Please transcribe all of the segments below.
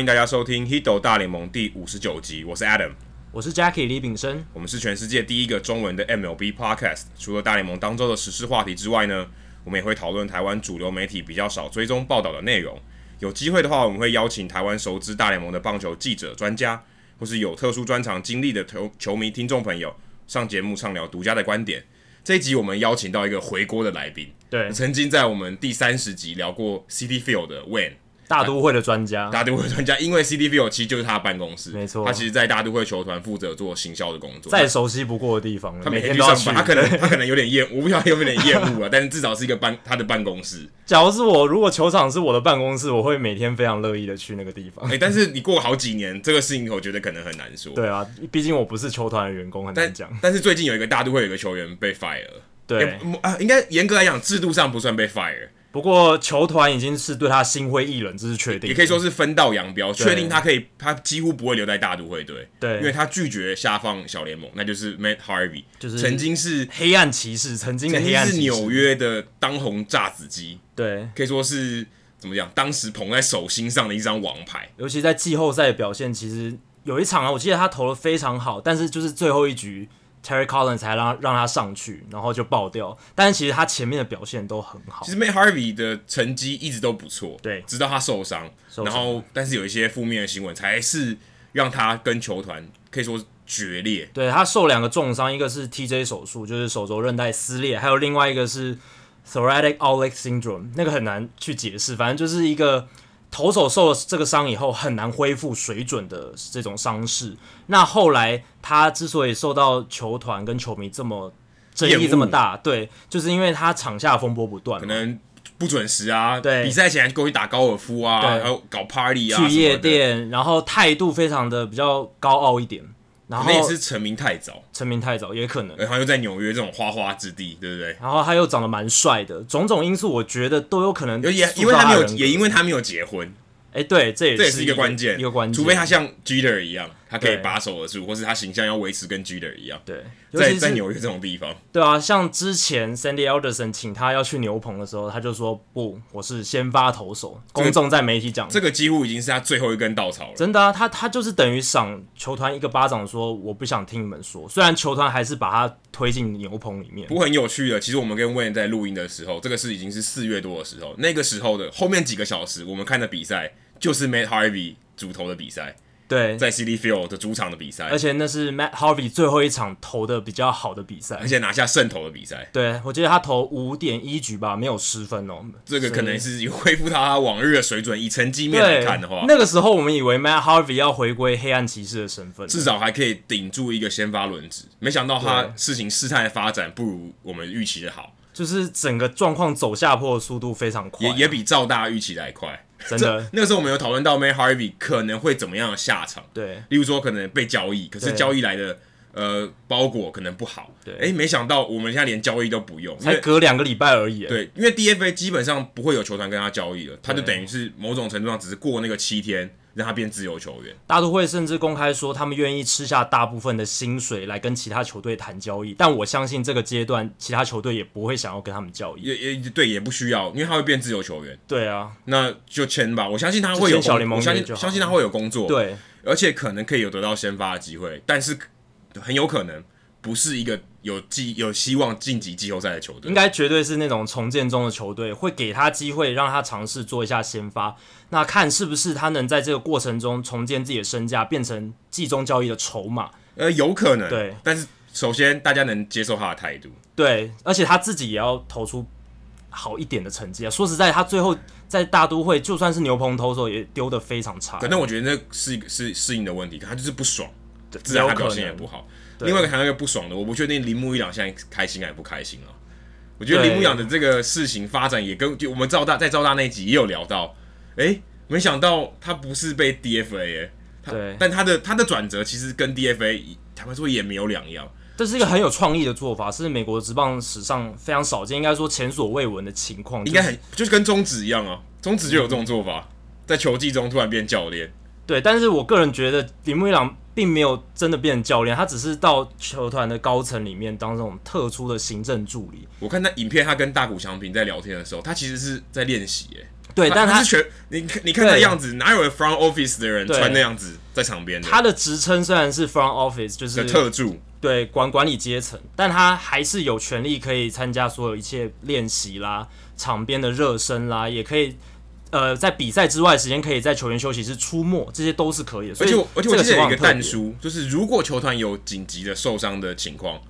欢迎大家收听《Hito 大联盟》第五十九集，我是 Adam，我是 Jackie 李炳生，我们是全世界第一个中文的 MLB Podcast。除了大联盟当周的时事话题之外呢，我们也会讨论台湾主流媒体比较少追踪报道的内容。有机会的话，我们会邀请台湾熟知大联盟的棒球记者、专家，或是有特殊专长经历的球球迷听众朋友上节目畅聊独家的观点。这一集我们邀请到一个回锅的来宾，对，曾经在我们第三十集聊过 City Field 的 Wayne。大都会的专家，大都会专家，因为 Citi Field 其实就是他的办公室，没错，他其实，在大都会球团负责做行销的工作，再熟悉不过的地方，他每天都上班，他可能 他可能有点厌，我不晓得有没有点厌恶啊，但是至少是一个办他的办公室。假如是我，如果球场是我的办公室，我会每天非常乐意的去那个地方。哎、欸，但是你过好几年，这个事情我觉得可能很难说。对啊，毕竟我不是球团的员工，很难讲。但是最近有一个大都会有一个球员被 fire 了，对啊，应该严格来讲，制度上不算被 fire。不过球团已经是对他心灰意冷，这是确定，也可以说是分道扬镳，确定他可以，他几乎不会留在大都会队，对，因为他拒绝下放小联盟，那就是 Matt Harvey，就是曾经是黑暗骑士，曾经的黑暗骑士，是纽约的当红炸子鸡，对，可以说是怎么讲，当时捧在手心上的一张王牌，尤其在季后赛的表现，其实有一场啊，我记得他投的非常好，但是就是最后一局。Terry Collins 才让让他上去，然后就爆掉。但是其实他前面的表现都很好。其实 Matt Harvey 的成绩一直都不错，对，直到他受伤，受伤，然后但是有一些负面的新闻，才是让他跟球团可以说决裂。对，他受两个重伤，一个是 TJ 手术，就是手肘韧带撕裂，还有另外一个是 Thoracic Outlet Syndrome，那个很难去解释，反正就是一个。投手受了这个伤以后很难恢复水准的这种伤势。那后来他之所以受到球团跟球迷这么争议这么大，对，就是因为他场下风波不断，可能不准时啊，对，比赛前过去打高尔夫啊，还有搞 party 啊，去夜店，然后态度非常的比较高傲一点。然后也是成名太早，成名太早也可能，然后又在纽约这种花花之地，对不对？然后他又长得蛮帅的，种种因素我觉得都有可能。也因为他没有，也因为他没有结婚。哎，对，这也这也是一个关键，一个关键。除非他像 Jeter 一样，他可以把守得住，或是他形象要维持跟 Jeter 一样。对，在在纽约这种地方，对啊，像之前 Sandy Alderson 请他要去牛棚的时候，他就说不，我是先发投手。公众在媒体讲，这个几乎已经是他最后一根稻草了。真的啊，他他就是等于赏球团一个巴掌，说我不想听你们说。虽然球团还是把他推进牛棚里面。不过很有趣的，其实我们跟 Wayne 在录音的时候，这个是已经是四月多的时候，那个时候的后面几个小时，我们看的比赛。就是 Matt Harvey 主投的比赛，对，在 Citi Field 的主场的比赛，而且那是 Matt Harvey 最后一场投的比较好的比赛，而且拿下胜投的比赛。对，我记得他投五点一局吧，没有失分哦。这个可能是恢复他往日的水准。以成绩面来看的话，那个时候我们以为 Matt Harvey 要回归黑暗骑士的身份，至少还可以顶住一个先发轮值。没想到他事情事态的发展不如我们预期的好，就是整个状况走下坡的速度非常快，啊，也也比赵大预期的还快。真的，那个时候我们有讨论到 Matt Harvey 可能会怎么样的下场，对，例如说可能被交易，可是交易来的呃包裹可能不好，对，哎、欸，没想到我们现在连交易都不用，才隔两个礼拜而已，对，因为 DFA 基本上不会有球团跟他交易了，他就等于是某种程度上只是过那个七天。让他变自由球员。大都会甚至公开说，他们愿意吃下大部分的薪水来跟其他球队谈交易。但我相信这个阶段，其他球队也不会想要跟他们交易。也也对，也不需要，因为他会变自由球员。对啊，那就签吧。我相信他会有小联盟，我相信相信他会有工作。对，而且可能可以有得到先发的机会，但是很有可能。不是一个有季有希望晋级季后赛的球队，应该绝对是那种重建中的球队，会给他机会让他尝试做一下先发，那看是不是他能在这个过程中重建自己的身价，变成季中交易的筹码。呃，有可能，对，但是首先大家能接受他的态度，对，而且他自己也要投出好一点的成绩啊。说实在，他最后在大都会就算是牛棚投手也丢的非常差，可能我觉得那是一个是适应的问题，他就是不爽，自然他表现也不好。另外一个还有一个不爽的，我不确定铃木一朗现在开心还是不开心啊？我觉得铃木一朗的这个事情发展也跟就我们赵大在赵大那集也有聊到，哎、欸，没想到他不是被 DFA 哎，对，但他的他的转折其实跟 DFA 坦白说也没有两样，这是一个很有创意的做法，是美国职棒史上非常少见，应该说前所未闻的情况，应该很就是跟中职一样啊，中职就有这种做法，在球季中突然变教练，对，但是我个人觉得铃木一朗。并没有真的变成教练，他只是到球团的高层里面当这种特殊的行政助理。我看那影片，他跟大谷翔平在聊天的时候，他其实是在练习，哎，对，但他是全你你看那样子，哪有 front office 的人穿那样子在场边？他的职称虽然是 front office，就是特助，对管管理阶层，但他还是有权利可以参加所有一切练习啦、场边的热身啦，也可以呃在比赛之外时间可以在球员休息室出没，这些都是可以的。所以而且而且我记得有一个但书，就是如果球团有紧急的受伤的情况，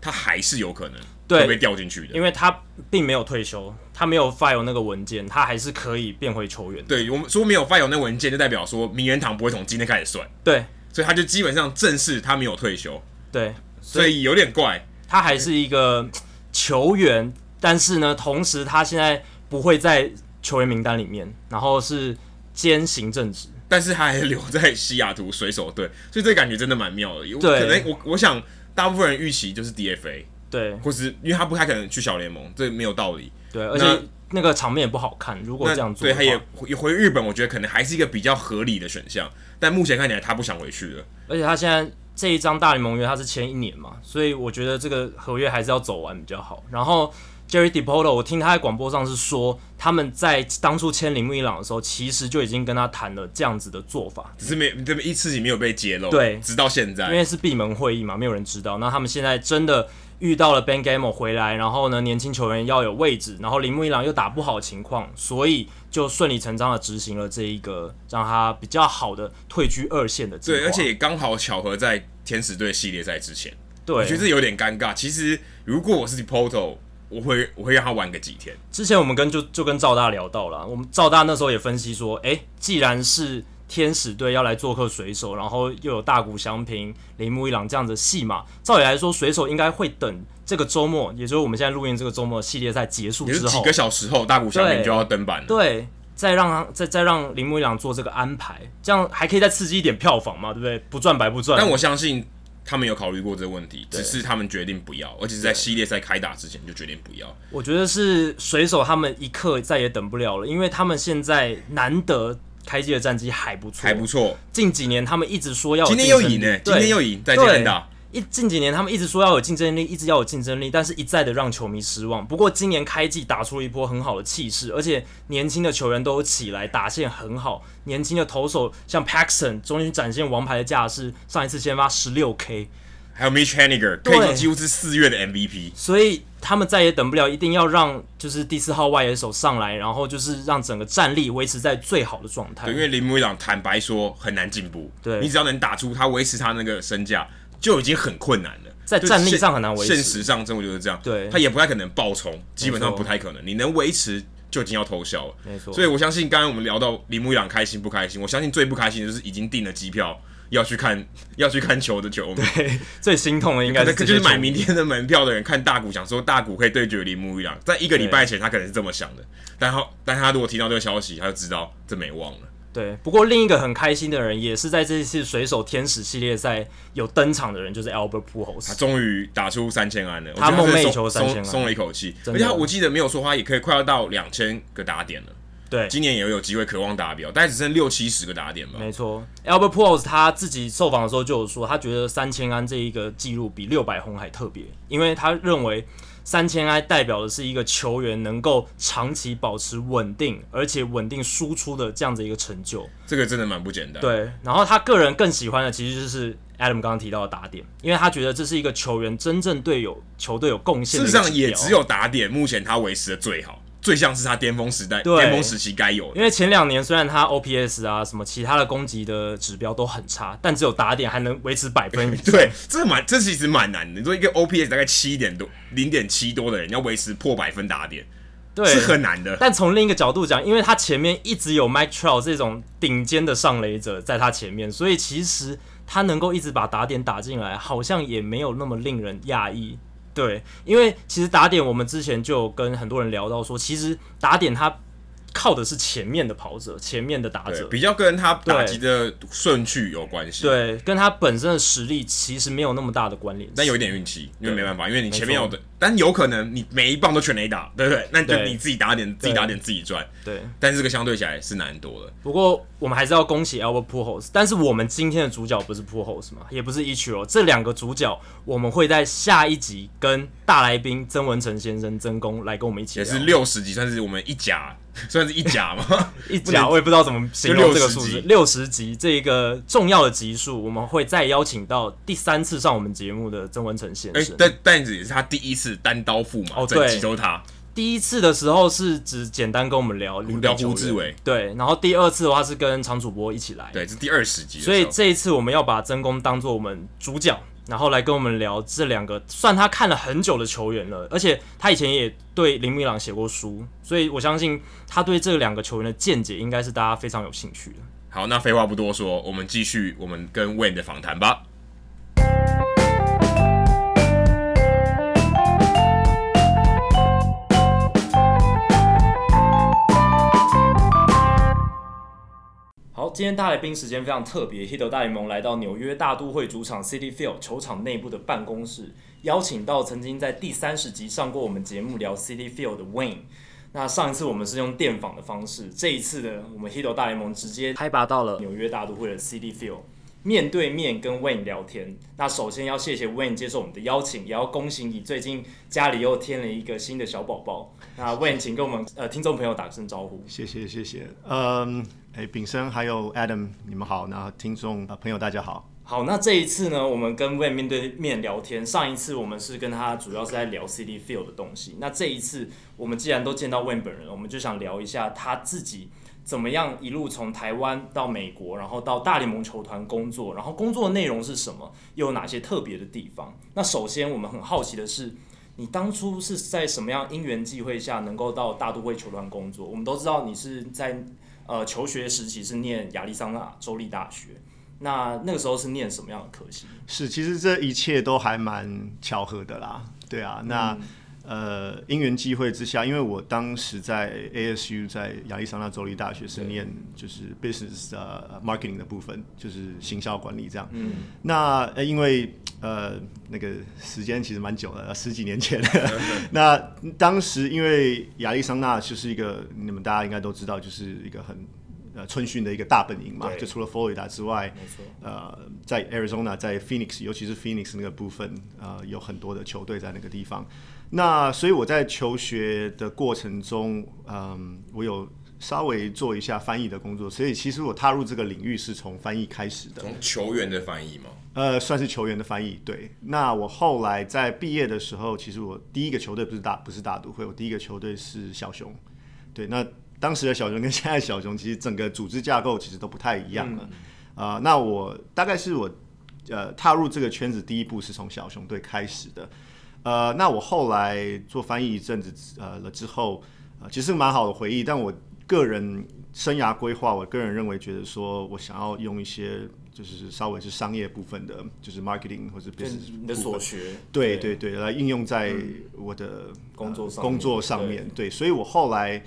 他还是有可能。会被调进去的，因为他并没有退休，他没有 file 那个文件，他还是可以变回球员。对，我们说没有 file 那文件，就代表说名人堂不会从今天开始算。对，所以他就基本上正式他没有退休。对，所以，所以有点怪，他还是一个球员，但是呢，同时他现在不会在球员名单里面，然后是兼行政职，但是他还留在西雅图水手队，所以这感觉真的蛮妙的。对，可能我我想大部分人预期就是 DFA。对，或是因为他不太可能去小联盟，这没有道理。对，而且那个场面也不好看。如果这样做，对，他也回回日本，我觉得可能还是一个比较合理的选项。但目前看起来他不想回去了。而且他现在这一张大联盟约他是签一年嘛，所以我觉得这个合约还是要走完比较好。然后 Jerry DePoto，我听他在广播上是说，他们在当初签铃木一朗的时候，其实就已经跟他谈了这样子的做法，只是没这么一次性没有被揭露。对，直到现在，因为是闭门会议嘛，没有人知道。那他们现在真的。遇到了 Ben Gamel 回来，然后呢，年轻球员要有位置，然后铃木一朗又打不好情况，所以就顺理成章的执行了这一个让他比较好的退居二线的计划。对，而且也刚好巧合在天使队系列赛之前。对，我觉得这有点尴尬。其实如果我是 Dipoto，我会我会让他玩个几天。之前我们跟就就跟赵大聊到了，我们赵大那时候也分析说，诶，既然是天使队要来做客水手，然后又有大谷翔平、铃木一朗这样的戏码，照理来说，水手应该会等这个周末，也就是我们现在录音这个周末系列赛结束之后，几个小时后，大谷翔平就要登板了。对，再让他再再让铃木一朗做这个安排，这样还可以再刺激一点票房嘛，对不对？不赚白不赚。但我相信他们有考虑过这个问题，只是他们决定不要，而且是在系列赛开打之前就决定不要。我觉得是水手他们一刻再也等不了了，因为他们现在难得。开机的战绩还不错，还不错。近几年他们一直说要今天又赢呢，今天又赢，再见的。一近几年他们一直说要有竞争力，一直要有竞争力，但是一再的让球迷失望。不过今年开季打出了一波很好的气势，而且年轻的球员都有起来，打线很好。年轻的投手像 Paxton 终于展现王牌的架势，上一次先发十六 K。还有 Mitch Haniger，可以说几乎是四月的 MVP，所以他们再也等不了，一定要让就是第四号外野手上来，然后就是让整个战力维持在最好的状态。对，因为林木一朗坦白说很难进步，对，你只要能打出他维持他那个身价就已经很困难了，在战力上很难维持。现实上，真的就是这样，对，他也不太可能爆冲，基本上不太可能。你能维持就已经要偷笑了，没错。所以我相信，刚刚我们聊到铃木一朗开心不开心，我相信最不开心的就是已经订了机票。要去看 要去看球的球迷，对，最心痛的应该是就是买明天的门票的人看大谷，想说大谷可以对决铃木一朗，在一个礼拜前他可能是这么想的，但他但他如果听到这个消息，他就知道这没望了。对，不过另一个很开心的人，也是在这一次水手天使系列赛有登场的人，就是 Albert Pujols，他终于打出三千安了，他梦寐以求三千安，松了一口气，而且他我记得没有说他也可以快要到两千个打点了。对，今年也有机会渴望达标，大概只剩六七十个打点吧。没错，Albert Pujols 他自己受访的时候就有说，他觉得三千安这一个记录比六百轰还特别，因为他认为三千安代表的是一个球员能够长期保持稳定，而且稳定输出的这样子一个成就。这个真的蛮不简单。对，然后他个人更喜欢的其实就是 Adam 刚刚提到的打点，因为他觉得这是一个球员真正对有球队有贡献。事实上，也只有打点目前他维持的最好。最像是他巅峰时代、巅峰时期该有的。因为前两年虽然他 OPS 啊什么其他的攻击的指标都很差，但只有打点还能维持百分。对，这蛮这其实蛮难的。你说一个 OPS 大概七点多、零点七多的人要维持破百分打点，对，是很难的。但从另一个角度讲，因为他前面一直有 Mike Trout 这种顶尖的上垒者在他前面，所以其实他能够一直把打点打进来，好像也没有那么令人讶异。对，因为其实打点，我们之前就跟很多人聊到说，其实打点它。靠的是前面的跑者，前面的打者，比较跟他打击的顺序有关系。对，跟他本身的实力其实没有那么大的关联，但有一点运气，因为没办法，因为你前面有的，但有可能你每一棒都全垒打，对不对？那就你自己打点，自己打点自己赚。对，但是这个相对起来是难多了。不过我们还是要恭喜 Albert Pujols，但是我们今天的主角不是 Pujols 嘛，也不是 Ichiro，这两个主角我们会在下一集跟大来宾曾文成先生曾公来跟我们一起，也是六十集，算是我们一甲。算是一甲吗？一甲，我也不知道怎么形容这个数字。六十集这一个重要的集数，我们会再邀请到第三次上我们节目的曾文成先生。哎、欸，但但是也是他第一次单刀赴马，哦，对，整集都是他。第一次的时候是只简单跟我们聊聊胡志伟，对，然后第二次的话是跟常主播一起来，对，是第二十集。所以这一次我们要把曾公当做我们主讲。然后来跟我们聊这两个算他看了很久的球员了，而且他以前也对林明朗写过书，所以我相信他对这两个球员的见解应该是大家非常有兴趣的。好，那废话不多说，我们继续我们跟 Wayne 的访谈吧。今天大来宾时间非常特别，Hito 大联盟来到纽约大都会主场 Citi Field 球场内部的办公室，邀请到曾经在第三十集上过我们节目聊 Citi Field 的 Wayne。那上一次我们是用电访的方式，这一次呢，我们 Hito 大联盟直接开拔到了纽约大都会的 Citi Field。面对面跟 Wayne 聊天，那首先要谢谢 Wayne 接受我们的邀请，也要恭喜你最近家里又添了一个新的小宝宝。那 Wayne，请跟我们呃听众朋友打声招呼。谢谢谢谢，嗯，哎，炳生还有 Adam，你们好，那听众啊朋友大家好。好，那这一次呢，我们跟 Wayne 面对面聊天，上一次我们是跟他主要是在聊 City Field 的东西，那这一次我们既然都见到 Wayne 本人，我们就想聊一下他自己。怎么样一路从台湾到美国，然后到大联盟球团工作，然后工作内容是什么，又有哪些特别的地方？那首先我们很好奇的是，你当初是在什么样因缘际会下能够到大都会球团工作？我们都知道你是在呃求学时期是念亚利桑那州立大学，那那个时候是念什么样的科系？是，其实这一切都还蛮巧合的啦。对啊，那。嗯呃，因缘际会之下，因为我当时在 ASU，在亚利桑那州立大学是念就是 business 呃 marketing 的部分，就是行销管理这样。嗯。那呃，因为呃那个时间其实蛮久了，十几年前。那当时因为亚利桑那就是一个你们大家应该都知道，就是一个很呃春训的一个大本营嘛，就除了佛罗里达之外，呃，在 Arizona，在 Phoenix，尤其是 Phoenix 那个部分，呃，有很多的球队在那个地方。那所以我在求学的过程中，嗯，我有稍微做一下翻译的工作，所以其实我踏入这个领域是从翻译开始的。从球员的翻译吗？呃，算是球员的翻译。对。那我后来在毕业的时候，其实我第一个球队不是大不是大都会，我第一个球队是小熊。对。那当时的小熊跟现在小熊，其实整个组织架构其实都不太一样了。啊、嗯呃，那我大概是我呃踏入这个圈子第一步是从小熊队开始的。呃，那我后来做翻译一阵子呃了之后，呃，其实蛮好的回忆。但我个人生涯规划，我个人认为觉得说我想要用一些就是稍微是商业部分的，就是 marketing 或者 business 你的所学，对对对，来应用在我的工作上工作上面。对，所以我后来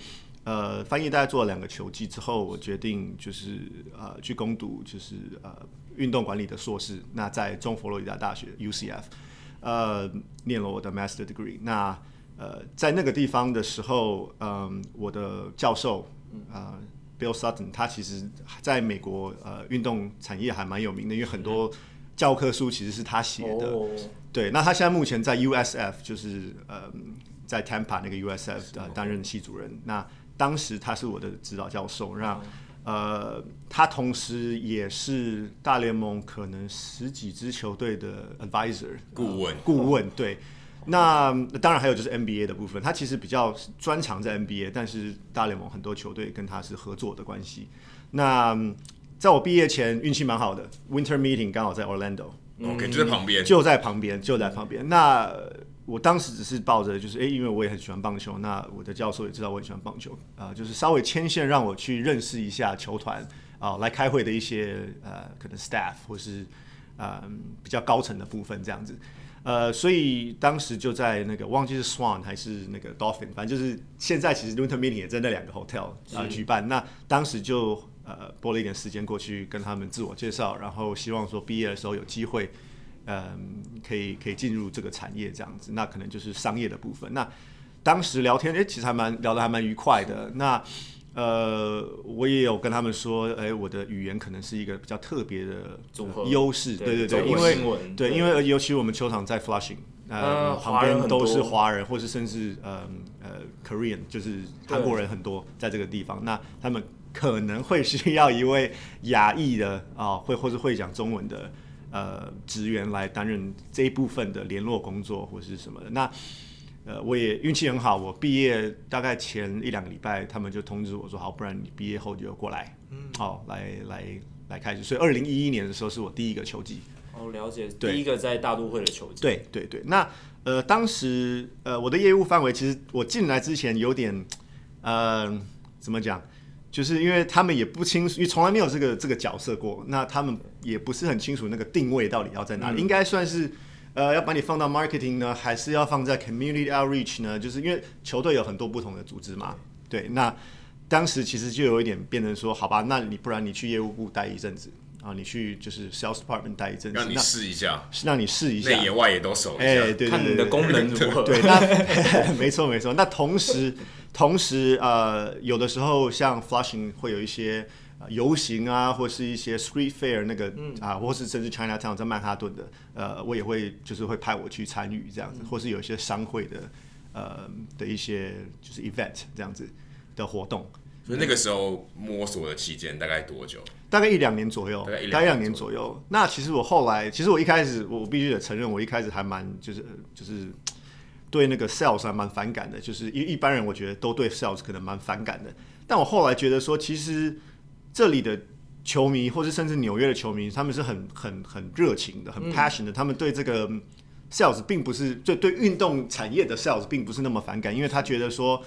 呃翻译大概做了两个球季之后，我决定就是呃去攻读就是呃运动管理的硕士，那在中佛罗里达大学 UCF。呃，念了我的 master degree。那呃，在那个地方的时候，嗯、呃，我的教授呃 Bill Sutton，他其实在美国呃运动产业还蛮有名的，因为很多教科书其实是他写的。Oh. 对，那他现在目前在 USF，就是呃在 Tampa 那个 USF 呃担任系主任。那当时他是我的指导教授，让。Oh. 呃，他同时也是大联盟可能十几支球队的 advisor 顾问，呃、顾问对。那当然还有就是 NBA 的部分，他其实比较专长在 NBA，但是大联盟很多球队跟他是合作的关系。那在我毕业前运气蛮好的，Winter Meeting 刚好在 Orlando，OK，就在旁边，就在旁边，就在旁边。那我当时只是抱着，就是诶，因为我也很喜欢棒球，那我的教授也知道我很喜欢棒球，啊、呃，就是稍微牵线让我去认识一下球团啊、呃，来开会的一些呃，可能 staff 或是呃比较高层的部分这样子，呃，所以当时就在那个忘记是 Swan 还是那个 Dolphin，反正就是现在其实 Winter Meeting 也在那两个 hotel 啊、呃、举办，那当时就呃拨了一点时间过去跟他们自我介绍，然后希望说毕业的时候有机会。嗯，可以可以进入这个产业这样子，那可能就是商业的部分。那当时聊天，诶、欸，其实还蛮聊得还蛮愉快的。那呃，我也有跟他们说，哎，我的语言可能是一个比较特别的优势，对对对，因为对，因为尤其我们球场在 Flushing，呃，旁边都是华人，或是甚至呃呃 Korean，就是韩国人很多在这个地方，那他们可能会需要一位亚裔的啊，会或是会讲中文的呃职员来担任这一部分的联络工作或是什么的，那。呃，我也运气很好，我毕业大概前一两个礼拜，他们就通知我说，好，不然你毕业后就过来，嗯，好，来来来开始。所以二零一一年的时候是我第一个球季。哦，了解，第一个在大都会的球季。对对对，那呃，当时呃，我的业务范围其实我进来之前有点，呃，怎么讲？就是因为他们也不清楚，因为从来没有这个这个角色过，那他们也不是很清楚那个定位到底要在哪里，嗯、应该算是。呃，要把你放到 marketing 呢，还是要放在 community outreach 呢？就是因为球队有很多不同的组织嘛。对，那当时其实就有一点变成说，好吧，那你不然你去业务部待一阵子啊，你去就是 sales department 待一阵子，让你试一下，是让你试一下，内野外也都熟一下，欸、对，看你的功能如何。对，那 没错没错。那同时同时呃，有的时候像 Flushing 会有一些。游行啊，或是一些 street fair 那个、嗯、啊，或是甚至 Chinatown 在曼哈顿的，呃，我也会就是会派我去参与这样子，嗯、或是有一些商会的呃的一些就是 event 这样子的活动。所以那个时候摸索的期间大概多久？大概一两年左右，大概一两年左右。那其实我后来，其实我一开始我必须得承认，我一开始还蛮就是就是对那个 sales 还蛮反感的，就是一一般人我觉得都对 sales 可能蛮反感的，但我后来觉得说其实。这里的球迷，或是甚至纽约的球迷，他们是很很很热情的，很 passion 的。他们对这个 sales 并不是，就对运动产业的 sales 并不是那么反感，因为他觉得说，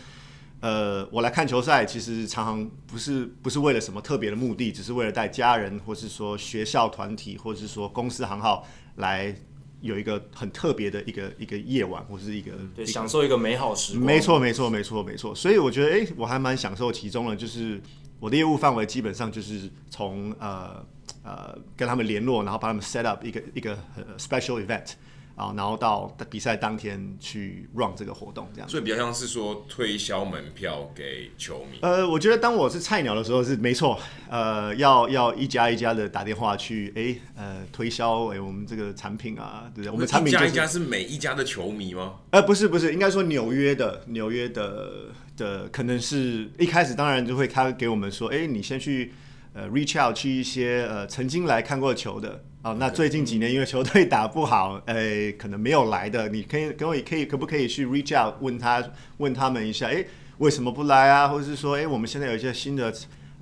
呃，我来看球赛，其实常常不是不是为了什么特别的目的，只是为了带家人，或是说学校团体，或是说公司行号来有一个很特别的一个一个夜晚，或是一个对享受一个美好时光。没错，没错，没错，没错。所以我觉得，哎，我还蛮享受其中的，就是。我的业务范围基本上就是从呃呃跟他们联络，然后帮他们 set up 一个一个 special event 啊，然后到比赛当天去 run 这个活动，这样。所以比较像是说推销门票给球迷。呃，我觉得当我是菜鸟的时候是没错，呃，要要一家一家的打电话去，哎，呃，推销哎我们这个产品啊，对不对？我们产品、就是、一家一家是每一家的球迷吗？呃，不是不是，应该说纽约的纽约的。的可能是一开始当然就会他给我们说，哎，你先去呃 reach out 去一些呃曾经来看过球的啊，那最近几年因为球队打不好，哎，可能没有来的，你可以跟我可以可不可以去 reach out 问他问他们一下，哎，为什么不来啊？或者是说，哎，我们现在有一些新的。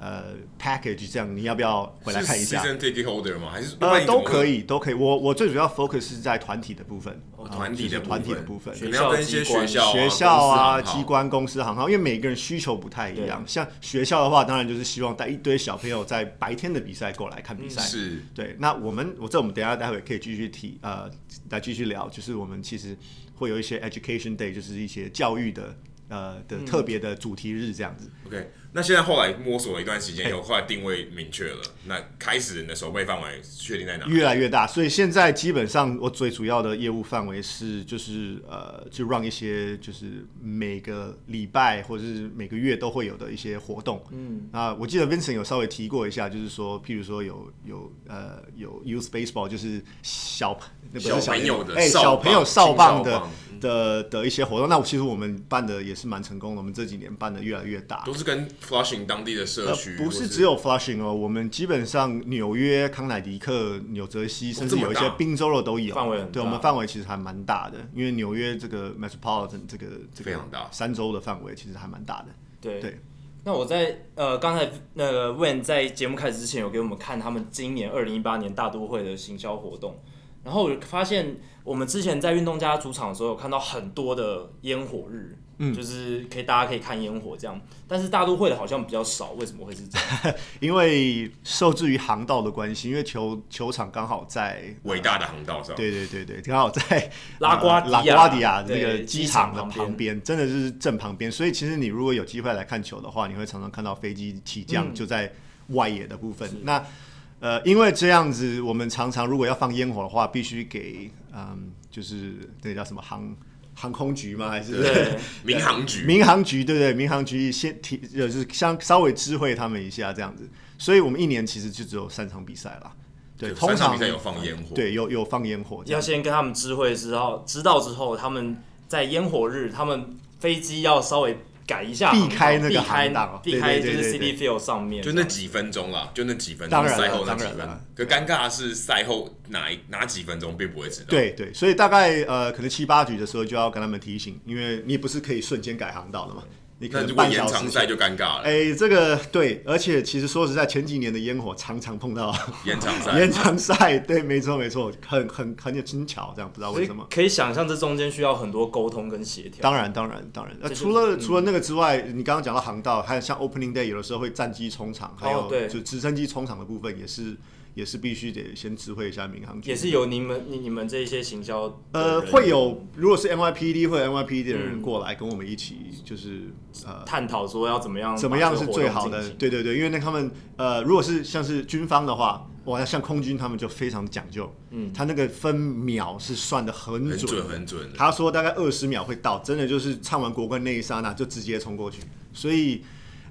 呃，package 这样，你要不要回来看一下？是 season ticket holder 吗？还是呃，都可以，都可以。我我最主要 focus 是在团体的部分，团体的团体的部分，你要跟一些学校、学校啊、机关、公司行号，因为每个人需求不太一样。像学校的话，当然就是希望带一堆小朋友在白天的比赛过来看比赛。是，对。那我们，我这我们等下待会可以继续提，呃，来继续聊，就是我们其实会有一些 education day，就是一些教育的。呃的特别的主题日这样子。OK，那现在后来摸索了一段时间以后，后来定位明确了，那开始你的守备范围确定在哪？越来越大，所以现在基本上我最主要的业务范围是就是呃，就让一些就是每个礼拜或者是每个月都会有的一些活动。嗯，啊，我记得 Vincent 有稍微提过一下，就是说，譬如说有有呃有 Youth Baseball，就是小那不是小朋友的哎小朋友少棒的。的的一些活动，那其实我们办的也是蛮成功的。我们这几年办的越来越大，都是跟 Flushing 当地的社区，呃，不是只有 Flushing 哦。我们基本上纽约、康乃狄克、纽泽西，甚至有一些宾州的都有。范围很大。对，我们范围其实还蛮大的，因为纽约这个 Metropolitan 这个这个非常大，三州的范围其实还蛮大的。对对。那我在呃刚才那个 Wayne 在节目开始之前有给我们看他们今年二零一八年大都会的行销活动。然后我发现，我们之前在运动家主场的时候，有看到很多的烟火日，嗯，就是可以大家可以看烟火这样。但是大都会的好像比较少，为什么会是这样？因为受制于航道的关系，因为球球场刚好在伟大的航道上，对对对对，刚好在拉瓜、拉瓜迪亚那个机场的旁边，真的是正旁边。所以其实你如果有机会来看球的话，你会常常看到飞机起降就在外野的部分。嗯、那呃，因为这样子，我们常常如果要放烟火的话，必须给嗯，就是那个叫什么航航空局吗？还是 民航局？民航局对不对？民航局先提就是相稍微知会他们一下这样子，所以我们一年其实就只有三场比赛啦。对，通常比赛有放烟火，对，有有放烟火。要先跟他们知会之后，知道之后，他们在烟火日，他们飞机要稍微改一下，避开那个航道，避开就是 Citi Field 上面，就那几分钟啦，就那几分钟。当然，赛后那几分当然。可尴尬的是赛后哪哪几分钟并不会知道。对对，所以大概呃，可能七八局的时候就要跟他们提醒，因为你不是可以瞬间改航道的嘛。你可能半小时赛就尴尬了。哎，这个对，而且其实说实在，前几年的烟火常常碰到延长赛。延长赛，对，没错没错，很很很有精巧，这样不知道为什么。可以想象这中间需要很多沟通跟协调。当然当然当然，那除了除了那个之外，你刚刚讲到航道，还有像 Opening Day 有的时候会战机冲场，还有就直升机冲场的部分也是。也是必须得先知会一下民航局，也是由你们、你你们这一些行销，呃，会有如果是 NYPD 或者 NYPD 的人过来跟我们一起，就是、嗯、呃探讨说要怎么样，怎么样是最好的？对对对，因为那他们呃，如果是像是军方的话，哇，像空军他们就非常讲究，嗯，他那个分秒是算的很准，很准，很准。他说大概二十秒会到，真的就是唱完国歌那一刹那就直接冲过去，所以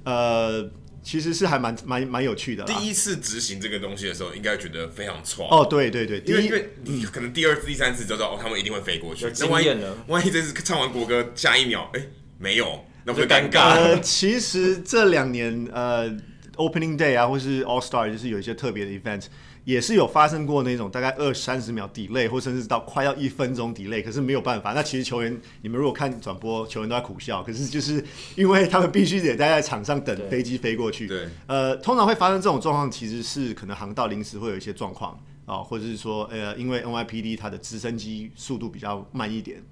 呃。其实是还蛮蛮蛮有趣的。第一次执行这个东西的时候，应该觉得非常错。哦，对对对，因为因为你可能第二次、第三次就知道，哦，他们一定会飞过去。那万一万一这次唱完国歌，下一秒，哎，没有，那不就尴尬？呃，其实这两年，呃，Opening Day 啊，或是 All Star，就是有一些特别的 event。也是有发生过那种大概二三十秒 delay，或甚至到快要一分钟 delay，可是没有办法。那其实球员，你们如果看转播，球员都在苦笑。可是就是因为他们必须得待在场上等飞机飞过去。对。呃，通常会发生这种状况，其实是可能航道临时会有一些状况啊，或者是说，呃，因为 NYPD 它的直升机速度比较慢一点，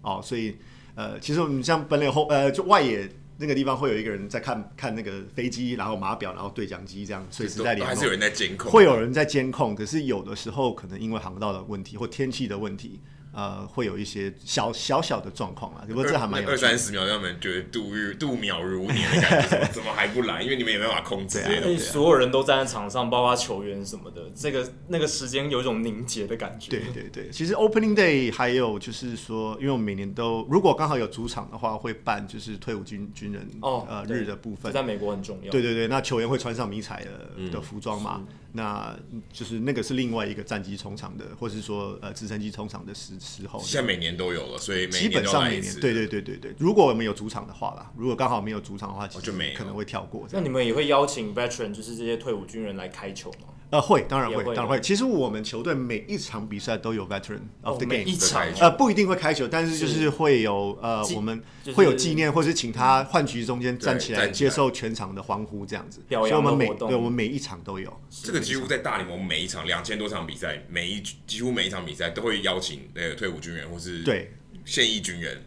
哦，所以呃，其实我们像本垒后，呃，就外野。那个地方会有一个人在看看那个飞机，然后码表，然后对讲机这样随时在联络。还是有人在监控。会有人在监控，可是有的时候可能因为航道的问题或天气的问题。呃，会有一些小小小的状况啊，不过这还蛮有二三十秒，让我们觉得度日度秒如年的感觉，怎么还不来？因为你们也没办法控制。对，所有人都站在场上，包括球员什么的，这个那个时间有一种凝结的感觉。对对对，其实 Opening Day 还有就是说，因为我们每年都如果刚好有主场的话，会办就是退伍军军人哦呃日的部分，在美国很重要。对对对，那球员会穿上迷彩的的服装嘛？那就是那个是另外一个战机冲场的，或是说呃直升机冲场的时时候。现在每年都有了，所以基本上每年对对对对对。如果我们有主场的话啦，如果刚好没有主场的话，其实可能会跳过。那你们也会邀请 veteran，就是这些退伍军人来开球吗？呃，会，当然会，当然会。其实我们球队每一场比赛都有 veteran of the game，一场呃不一定会开球，但是就是会有呃我们会有纪念，或是请他换局中间站起来接受全场的欢呼这样子。所以我们每对我们每一场都有。这个几乎在大联盟每一场两千多场比赛，每一几乎每一场比赛都会邀请那个退伍军人或是对现役军人。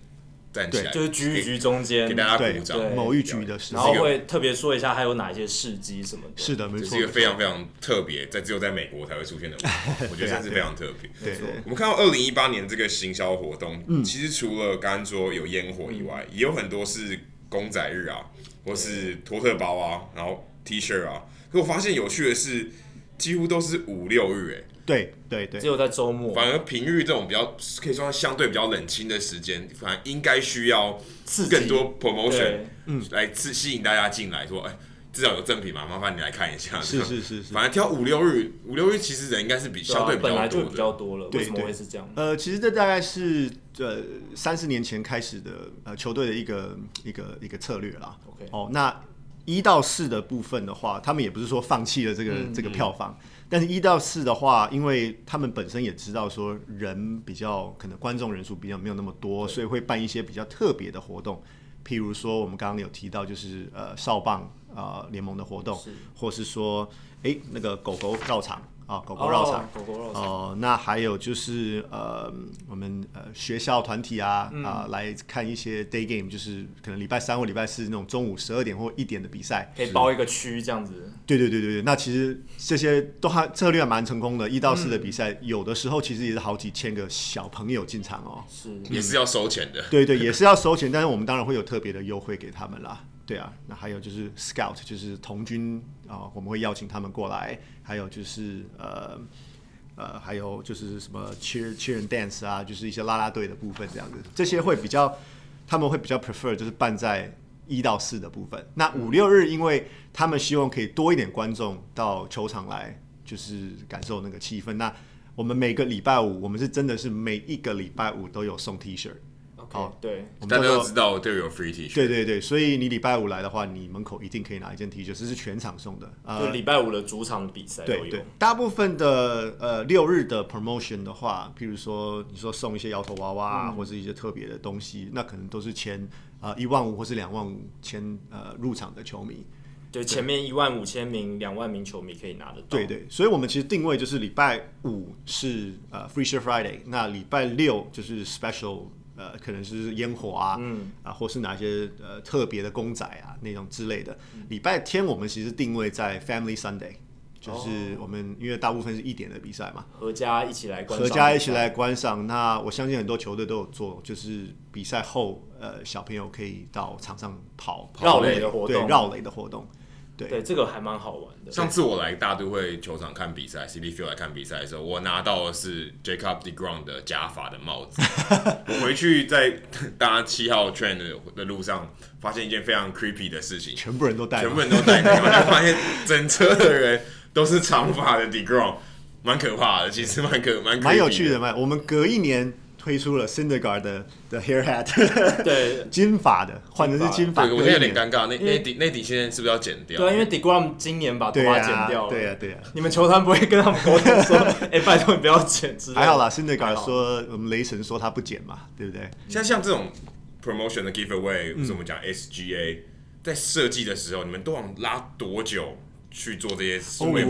对，就是局与局中间给大家鼓掌，某一局的时候，然后会特别说一下还有哪些事迹什么的。是的，没错，这是一个非常非常特别，在只有在美国才会出现的，我觉得这是非常特别。对，我们看到二零一八年这个行销活动，其实除了刚刚说有烟火以外，也有很多是公仔日啊，或是托特包啊，然后 T 恤啊。可我发现有趣的是，几乎都是五六日，哎。对对对，只有在周末，反而平日这种比较可以说相对比较冷清的时间，反而应该需要更多 promotion，嗯，来吸吸引大家进来，说，哎，至少有赠品嘛，麻烦你来看一下。是是是是。反而挑五六日，五六日其实人应该是比相对比较多的。本来就比较多了，为什么会是这样？呃，其实这大概是呃三十年前开始的呃球队的一个一个一个策略啦。OK，哦，那一到四的部分的话，他们也不是说放弃了这个这个票房。但是，一到四的话，因为他们本身也知道说人比较可能观众人数比较没有那么多，所以会办一些比较特别的活动，譬如说我们刚刚有提到就是呃少棒啊联盟的活动，或是说诶那个狗狗到场。啊，狗狗绕场，狗狗绕场。哦，那还有就是呃，我们呃学校团体啊啊来看一些 day game，就是可能礼拜三或礼拜四那种中午十二点或一点的比赛，可以包一个区这样子。对对对对对，那其实这些都还策略还蛮成功的。一到四的比赛，有的时候其实也是好几千个小朋友进场哦，是也是要收钱的。对对，也是要收钱，但是我们当然会有特别的优惠给他们啦。对啊，那还有就是 Scout，就是童军啊，我们会邀请他们过来。还有就是呃呃，还有就是什么 cheer cheer and dance 啊，就是一些啦啦队的部分这样子，这些会比较他们会比较 prefer 就是办在一到四的部分。那五六日，因为他们希望可以多一点观众到球场来，就是感受那个气氛。那我们每个礼拜五，我们是真的是每一个礼拜五都有送 T 恤。好，对，大家都知道队有 free T 恤。对对对，所以你礼拜五来的话，你门口一定可以拿一件 T 恤，这是全场送的。呃，礼拜五的主场比赛对对，大部分的呃六日的 promotion 的话，譬如说你说送一些摇头娃娃、嗯、或是一些特别的东西，那可能都是签呃一万五或是两万五签呃入场的球迷。就前面一万五千名、两万名球迷可以拿得到。对对，所以我们其实定位就是礼拜五是呃 Free Shirt Friday，那礼拜六就是 Special。呃，可能是烟火啊，嗯、啊，或是哪些呃特别的公仔啊那种之类的。礼、嗯、拜天我们其实定位在 Family Sunday，就是我们因为大部分是一点的比赛嘛，合家一起来观赏，合家一起来观赏。那我相信很多球队都有做，就是比赛后，呃，小朋友可以到场上跑绕垒的活动，对，绕垒的活动。对，对，这个还蛮好玩的。上次我来大都会球场看比赛，City Field 来看比赛的时候，我拿到的是 Jacob deGrom 的假发的帽子。我回去在 搭七号 train 的路上，发现一件非常 creepy 的事情，全部人都戴，全部人都戴，然后就发现整车的人都是长发的 deGrom，蛮可怕的，其实蛮可蛮蛮有趣的嘛。我们隔一年。推出了 Syndergaard 的的 hair hat，对，金发的，换成是金发。我觉得有点尴尬，那那底那底现在是不是要剪掉？对，因为 deGrom 今年把头发剪掉了。对呀，对呀。你们球团不会跟他们沟通说，哎，拜托你不要剪？还好啦，Syndergaard 说，我们雷神说他不剪嘛，对不对？像像这种 promotion 的 giveaway，不是我们讲 SGA，在设计的时候，你们都往拉多久去做这些？我们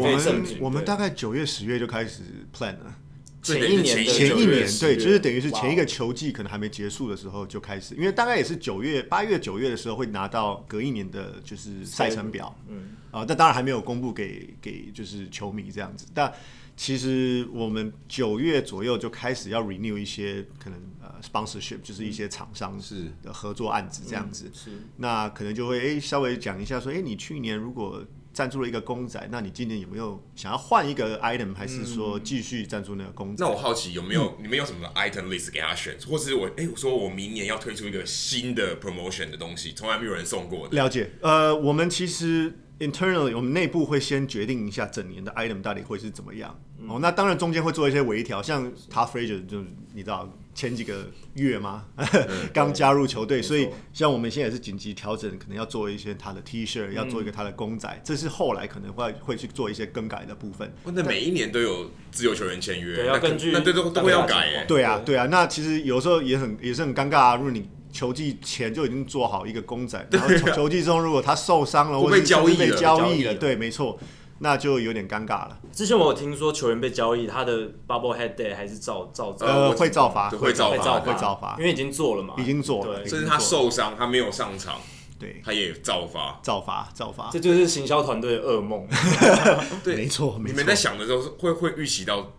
我们大概九月十月就开始 plan 了。前一年，前一年，对，就是等于是前一个球季可能还没结束的时候就开始，因为大概也是九月、八月、九月的时候会拿到隔一年的，就是赛程表，嗯，啊，但当然还没有公布给给就是球迷这样子。但其实我们九月左右就开始要 renew 一些可能呃 sponsorship，就是一些厂商是的合作案子这样子。是，那可能就会哎稍微讲一下说，哎，你去年如果赞助了一个公仔，那你今年有没有想要换一个 item，还是说继续赞助那个公仔？那我好奇有没有、嗯、你们有什么 item list 给他选，或是我哎、欸，我说我明年要推出一个新的 promotion 的东西，从来没有人送过的。了解，呃，我们其实 internally 我们内部会先决定一下整年的 item 到底会是怎么样。嗯、哦，那当然中间会做一些微调，像 Todd Frazier 就你知道。前几个月吗？刚加入球队，所以像我们现在也是紧急调整，可能要做一些他的 T 恤，要做一个他的公仔，这是后来可能会会去做一些更改的部分。那每一年都有自由球员签约，要根据那这都都会要改耶。对啊，对啊。那其实有时候也很也是很尴尬啊。如果你球季前就已经做好一个公仔，然后球季中如果他受伤了，或者被交易了，交易了，对，没错。那就有点尴尬了。之前我有听说球员被交易，他的 bubble head day 还是照照呃会照发，会照发，会照发，因为已经做了嘛，已经做了。甚至他受伤，他没有上场，对，他也造发，造发，造发。这就是行销团队的噩梦。对，没错。你们在想的时候，会会预期到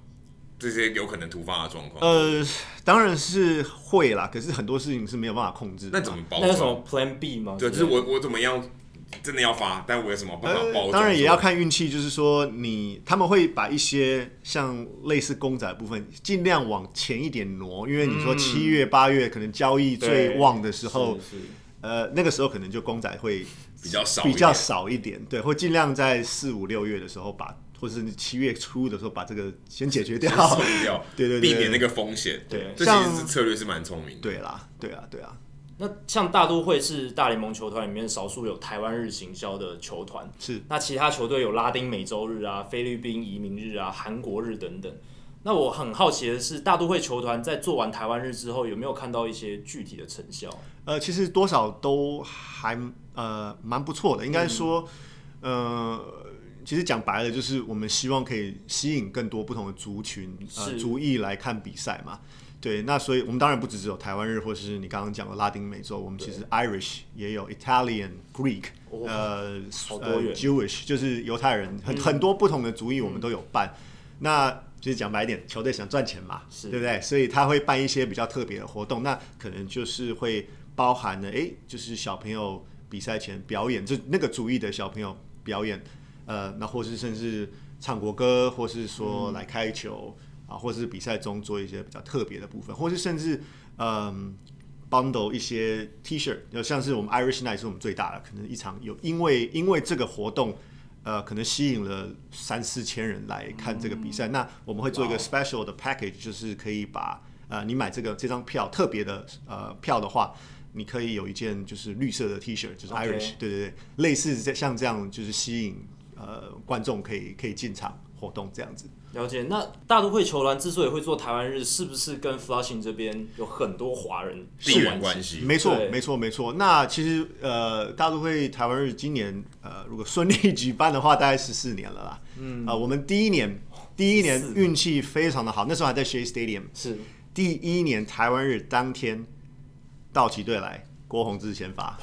这些有可能突发的状况？呃，当然是会啦。可是很多事情是没有办法控制。那怎么包？那有什么 Plan B 吗？对，就是我我怎么样？真的要发，但我有什么办法包？呃，当然也要看运气，就是说你他们会把一些像类似公仔的部分尽量往前一点挪，因为你说七月八月可能交易最旺的时候，呃，那个时候可能就公仔会比较少，比较少一点，对，会尽量在四五六月的时候把，或者是七月初的时候把这个先解决掉，掉，对对，避免那个风险，对，这其实是策略是蛮聪明的，对啦，对啊，对啊。那像大都会是大联盟球团里面少数有台湾日行销的球团，是。那其他球队有拉丁美洲日啊、菲律宾移民日啊、韩国日等等。那我很好奇的是，大都会球团在做完台湾日之后，有没有看到一些具体的成效？呃，其实多少都还呃蛮不错的。应该说，嗯、呃，其实讲白了，就是我们希望可以吸引更多不同的族群、呃族裔来看比赛嘛。对，那所以我们当然不只只有台湾日，或是你刚刚讲的拉丁美洲，我们其实 Irish 也有 Italian、Greek，呃，呃，Jewish 就是犹太人，很很多不同的族裔我们都有办。嗯、那就是讲白一点，球队想赚钱嘛，对不对？所以他会办一些比较特别的活动，那可能就是会包含了，哎，就是小朋友比赛前表演，就那个族裔的小朋友表演，呃，那或是甚至。唱国歌，或是说来开球、嗯、啊，或是比赛中做一些比较特别的部分，或是甚至嗯 bundle 一些 T-shirt，就像是我们 Irish Night 是我们最大的，可能一场有因为因为这个活动。呃，可能吸引了三四千人来看这个比赛。嗯、那我们会做一个 special 的 package，就是可以把呃，你买这个这张票特别的呃票的话，你可以有一件就是绿色的 T-shirt，就是 Irish，Okay. 对对对，类似像这样就是吸引呃观众可以可以进场活动这样子。了解，那大都会球团之所以会做台湾日，是不是跟 Flushing 这边有很多华人地缘关系？没错，没错，没错。那其实呃，大都会台湾日今年呃，如果顺利举办的话，大概十四年了啦。嗯，啊、呃，我们第一年第一年运气非常的好，那时候还在 Shea Stadium。是，第一年台湾日当天，道奇队来，郭宏志先发。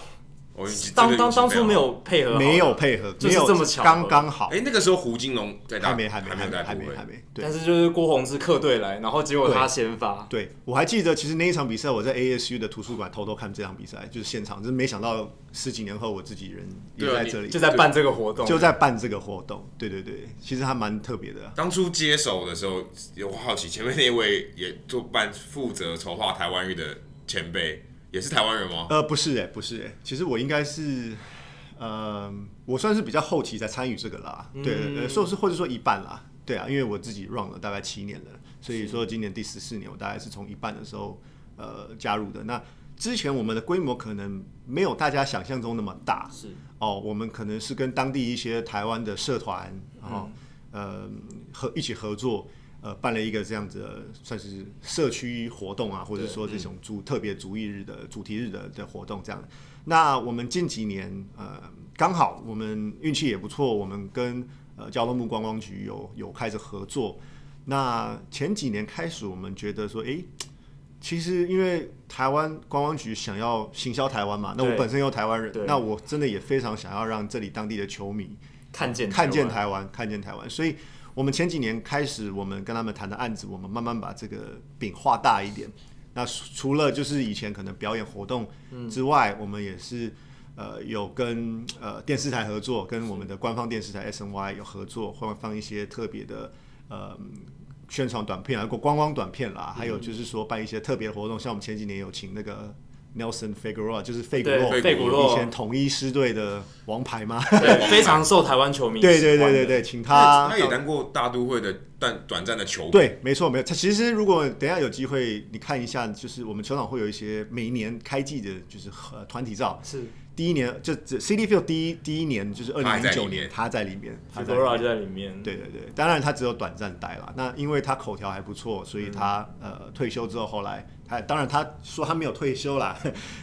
当当当初没有配合，没有配合，就是这么巧，刚刚好。哎，那个时候胡金龙在还没还没还没还没还没。但是就是郭宏志客队来，然后结果他先发。对，我还记得，其实那一场比赛我在 ASU 的图书馆偷偷看这场比赛，就是现场，就是没想到十几年后我自己人也在这里，就在办这个活动，就在办这个活动。对对对，其实还蛮特别的。当初接手的时候，有好奇前面那位也做办负责筹划台湾日的前辈。也是台湾人吗？呃，不是哎、欸，不是哎、欸，其实我应该是，呃，我算是比较后期才参与这个啦，嗯、对对对，说是或者说一半啦，对啊，因为我自己 run 了大概七年了，所以说今年第十四年，我大概是从一半的时候呃加入的。那之前我们的规模可能没有大家想象中那么大，是。哦，我们可能是跟当地一些台湾的社团，然后、嗯、呃合一起合作。呃，办了一个这样子的，算是社区活动啊，或者说这种主特别主义日的主题日的的活动这样。那我们近几年，呃，刚好我们运气也不错，我们跟呃交通部观光局有有开始合作。那前几年开始，我们觉得说，哎，其实因为台湾观光局想要行销台湾嘛，那我本身又台湾人，那我真的也非常想要让这里当地的球迷看见看见台湾，看见台湾，所以。我们前几年开始，我们跟他们谈的案子，我们慢慢把这个饼画大一点。那除了就是以前可能表演活动之外，我们也是呃有跟呃电视台合作，跟我们的官方电视台 SNY 有合作，会放一些特别的呃宣传短片啊，或观光短片啦，还有就是说办一些特别活动，像我们前几年有请那个。Nelson Figueroa 就是费古洛，费古洛以前统一师队的王牌嘛，对，非常受台湾球迷。对对对对对，请他，他也当过大都会的短短暂的球。对，没错没错。他其实如果等一下有机会，你看一下，就是我们球场会有一些每一年开季的，就是呃团体照。是。第一年就这 Citi Field 第一第一年就是二零零九年，他在里面，Figueroa 就在里面。对对对，当然他只有短暂待了。那因为他口条还不错，所以他呃退休之后后来。他当然他说他没有退休啦，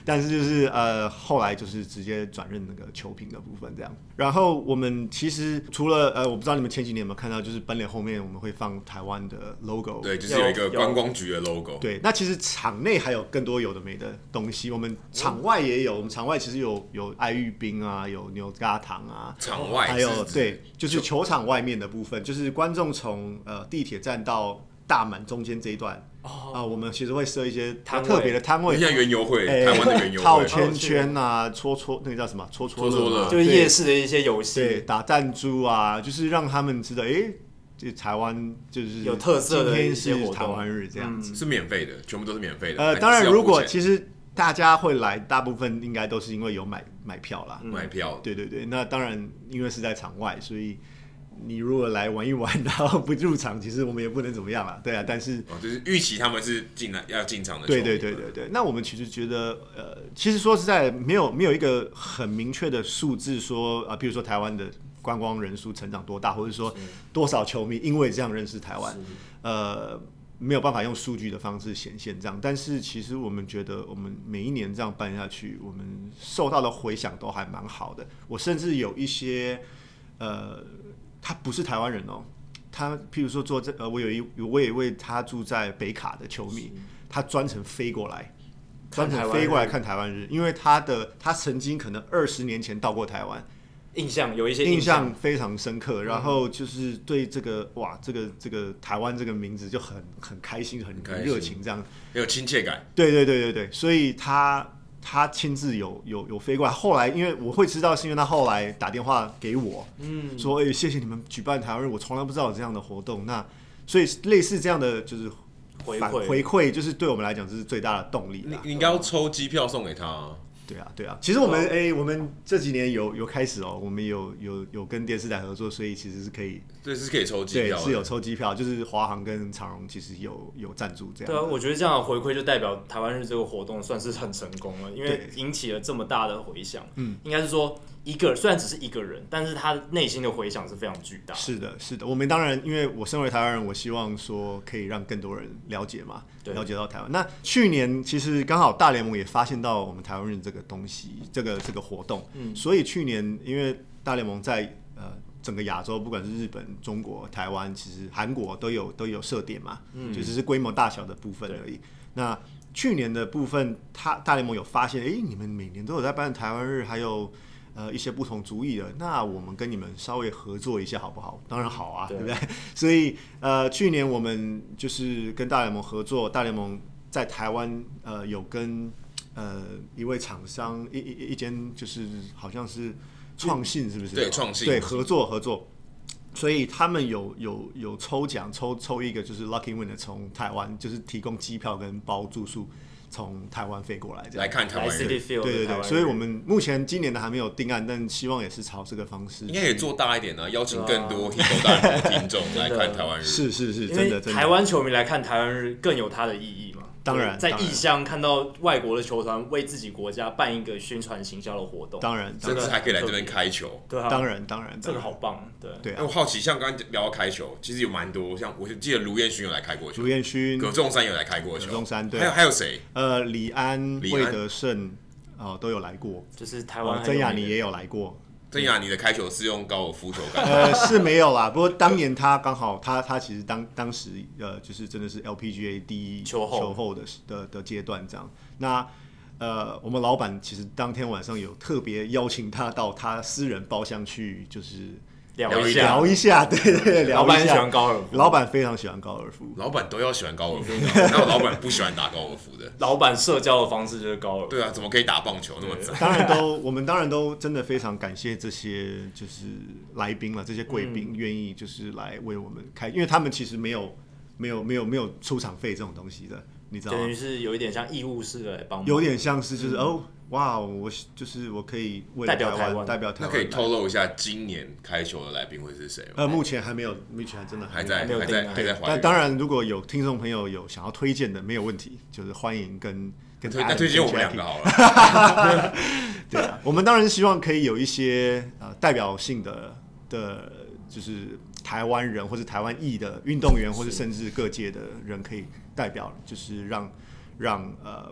但是就是呃后来就是直接转任那个球评的部分这样。然后我们其实除了呃我不知道你们前几年有没有看到，就是本垒后面我们会放台湾的 logo，对，就是有一个观光局的 logo。对，那其实场内还有更多有的没的东西，我们场外也有，我们场外其实有有爱玉冰啊，有牛轧糖啊，场外还有对，就是球场外面的部分，就是观众从呃地铁站到大门中间这一段。啊、哦，我们其实会设一些特别的摊位，像园游会，台湾的园游会，套圈圈啊，戳戳那个叫什么，戳戳乐，就是夜市的一些游戏，对，打弹珠啊，就是让他们知道，哎，这台湾就是有特色的一些台湾日这样子，是免费的，全部都是免费的。呃，当然，如果其实大家会来，大部分应该都是因为有买买票啦，买票，对对对，那当然因为是在场外，所以。你如果来玩一玩，然后不入场，其实我们也不能怎么样啊，对啊。但是，哦，就是预期他们是进来要进场的。对对对对对。那我们其实觉得，呃，其实说实在，没有没有一个很明确的数字说啊，比如说台湾的观光人数成长多大，或者说多少球迷因为这样认识台湾，呃，没有办法用数据的方式显现这样。但是其实我们觉得，我们每一年这样办下去，我们受到的回响都还蛮好的。我甚至有一些，呃。他不是台湾人哦，他譬如说做这呃，我有一我有一位他住在北卡的球迷，他专程飞过来，专程飞过来看台湾日，因为他的他曾经可能二十年前到过台湾，印象有一些印象。非常深刻，然后就是对这个哇，这个这个台湾这个名字就很很开心，很热情，这样。很有亲切感。对对对对对，所以他他亲自有有有飞过来。后来因为我会知道，是因为他后来打电话给我，嗯，说哎、欸，谢谢你们举办台湾日，我从来不知道有这样的活动。那所以类似这样的就是回馈回馈，就是对我们来讲这是最大的动力。你你应该要抽机票送给他、啊。对啊，对啊，其实我们哎、欸，我们这几年有有开始哦，我们有有有跟电视台合作，所以其实是可以，对，是可以抽机票，是有抽机票，就是华航跟长荣其实有有赞助这样。对啊，我觉得这样的回馈就代表台湾日这个活动算是很成功了，因为引起了这么大的回响。嗯，应该是说。一个虽然只是一个人，但是他内心的回响是非常巨大。是的，是的。我们当然，因为我身为台湾人，我希望说可以让更多人了解嘛，了解到台湾。那去年其实刚好大联盟也发现到我们台湾人这个东西，这个这个活动。嗯。所以去年因为大联盟在呃整个亚洲，不管是日本、中国、台湾，其实韩国都有都有设点嘛，嗯，就只是规模大小的部分而已。那去年的部分，他大联盟有发现，哎、欸，你们每年都有在办台湾日，还有。呃，一些不同族裔的，那我们跟你们稍微合作一下好不好？当然好啊，对，对不对？所以呃，去年我们就是跟大联盟合作，大联盟在台湾呃有跟呃一位厂商一一一间就是好像是创信是不是？对，创信对合作合作，所以他们有有有抽奖抽抽一个就是 lucky winner 从台湾就是提供机票跟包住宿。从台湾飞过来这样，来看台湾人，对对对，所以我们目前今年的还没有定案，但希望也是朝这个方式。应该也做大一点呢，邀请更多听众来看台湾日。是是是，真的，真的。台湾球迷来看台湾日更有它的意义嘛？当然，在异乡看到外国的球团为自己国家办一个宣传行销的活动，当然，甚至还可以来这边开球。对啊，当然当然，这个好棒。对。对，我好奇，像刚刚聊到开球，其实有蛮多，像我记得卢彦勋有来开过球，卢彦勋、葛仲山有来开过球，葛仲山对，还有还有谁？呃，李安、魏德胜哦都有来过，就是台湾曾雅妮也有来过。曾雅你的开球是用高尔夫球杆？呃，是没有啦。不过当年他刚好，他他其实当当时呃，就是真的是 LPGA 第一球后球后的的的阶段这样。那呃，我们老板其实当天晚上有特别邀请他到他私人包厢去，就是。聊一下，聊一下，对对对，聊一下。老板喜欢高尔夫，老板非常喜欢高尔夫，老板都要喜欢高尔夫，哪有老板不喜欢打高尔夫的？老板社交的方式就是高尔夫。对啊，怎么可以打棒球那么杂？当然都，我们当然都真的非常感谢这些就是来宾了，这些贵宾愿意就是来为我们开，因为他们其实没有没有没有没有出场费这种东西的，你知道吗？等于是有一点像义务式的来帮忙，有点像是就是哦。哇，我就是我可以为台代表台湾，代表台湾。那可以透露一下今年开球的来宾会是谁吗？呃，目前还没有，目前还真的还在还在还在。但当然，如果有听众朋友有想要推荐的，没有问题，就是欢迎跟跟推那推荐我们两个好了。对啊，我们当然希望可以有一些呃代表性的的，就是台湾人或者台湾裔的运动员，或者甚至各界的人可以代表，就是让让呃。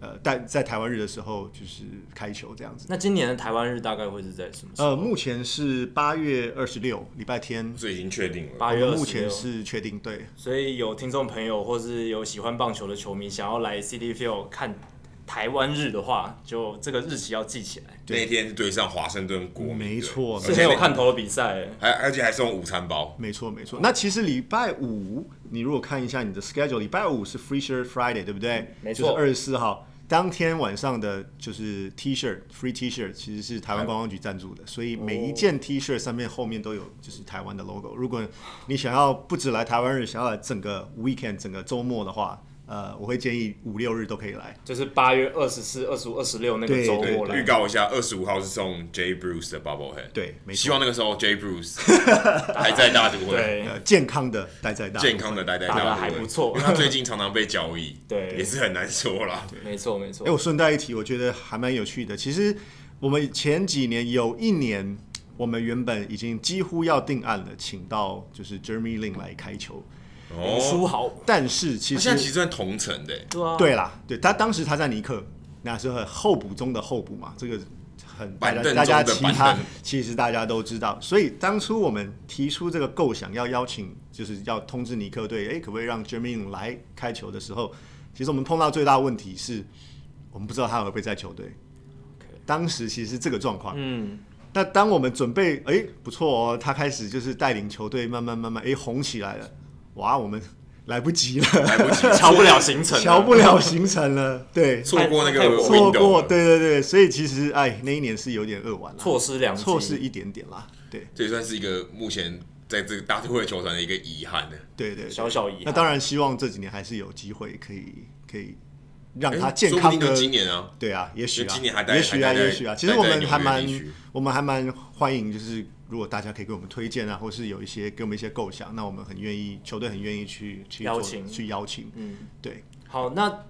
呃，在在台湾日的时候就是开球这样子。那今年的台湾日大概会是在什么时候？呃，目前是八月二十六，礼拜天。这已经确定了。八月二十六，目前是确定，对。所以有听众朋友或是有喜欢棒球的球迷想要来 City Field 看台湾日的话，就这个日期要记起来。那一天是对上华盛顿国民，没错。之前有看头的比赛，还而且还送午餐包。没错没错。那其实礼拜五，你如果看一下你的 schedule，礼拜五是 Free Shirt Friday，对不对？嗯、没错。就是二十四号。当天晚上的就是 T-shirt free T-shirt 其实是台湾观光局赞助的，所以每一件 T-shirt 上面后面都有就是台湾的 logo。如果你想要不止来台湾日，想要来整个 weekend 整个周末的话。呃，我会建议五六日都可以来，就是八月二十四、二十五、二十六那个周末来。预告一下，二十五号是送 Jay Bruce 的 Bubblehead，对，希望那个时候 Jay Bruce 还在大都会，对，健康的待在大，健康的待在大都会，还不错。因为他最近常常被交易，对，也是很难说啦。没错没错。哎，我顺带一提，我觉得还蛮有趣的。其实我们前几年有一年，我们原本已经几乎要定案了，请到就是 Jeremy Lin 来开球。哦，书豪，但是其实现在其实算同城的，对啊，对啦，对他当时他在尼克，那时候候补中的候补嘛，这个很大家大家其他其实大家都知道，所以当初我们提出这个构想要邀请，就是要通知尼克队，哎，可不可以让 Jeremy 来开球的时候，其实我们碰到最大的问题是，我们不知道他会不会在球队。当时其实是这个状况，嗯，那当我们准备，哎，不错哦，他开始就是带领球队慢慢慢慢，哎，红起来了。哇，我们来不及了，来不及，瞧不了行程，瞧不了行程了，对，错过那个错过，对对对，所以其实哎，那一年是有点扼腕了，错失良机，错失一点点啦，对，这也算是一个目前在这个大都会球团的一个遗憾的，对对，小小遗憾。那当然希望这几年还是有机会可以可以让他健康的，今年啊，对啊，也许啊，今年还也许啊，也许啊，其实我们还蛮我们还蛮欢迎，就是。如果大家可以给我们推荐啊，或是有一些给我们一些构想，那我们很愿意，球队很愿意去去邀请，去邀请。嗯，对。好，那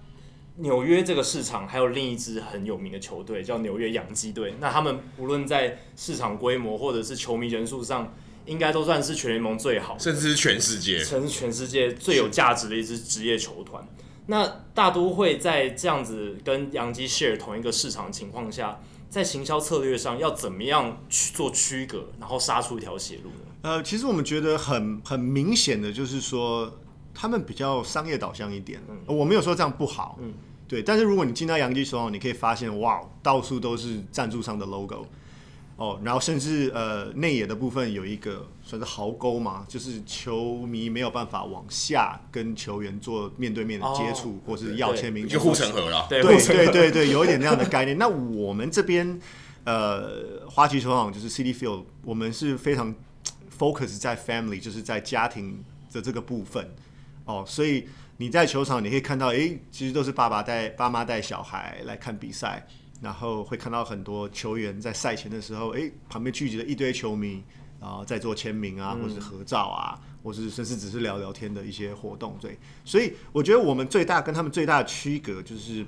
纽约这个市场还有另一支很有名的球队叫纽约洋基队，那他们无论在市场规模或者是球迷人数上，应该都算是全联盟最好，甚至是全世界，甚至全世界最有价值的一支职业球团。那大都会在这样子跟洋基 share 同一个市场情况下，在行销策略上要怎么样去做区隔，然后杀出一条血路呢？呃，其实我们觉得很很明显的就是说，他们比较商业导向一点。嗯，我没有说这样不好。嗯，对。但是如果你进到杨基时候，你可以发现，哇，到处都是赞助商的 logo。哦，然后甚至呃内野的部分有一个算是壕沟嘛，就是球迷没有办法往下跟球员做面对面的接触，哦、或是要签名，就护城河了。对对对对对，有一点那样的概念。那我们这边呃花旗球场就是 City Field，我们是非常 focus 在 family，就是在家庭的这个部分。哦，所以你在球场你可以看到，哎，其实都是爸爸带爸妈带小孩来看比赛。然后会看到很多球员在赛前的时候，哎，旁边聚集了一堆球迷，然后在做签名啊，或是合照啊，或是甚至只是聊聊天的一些活动。对，所以我觉得我们最大跟他们最大的区隔就是，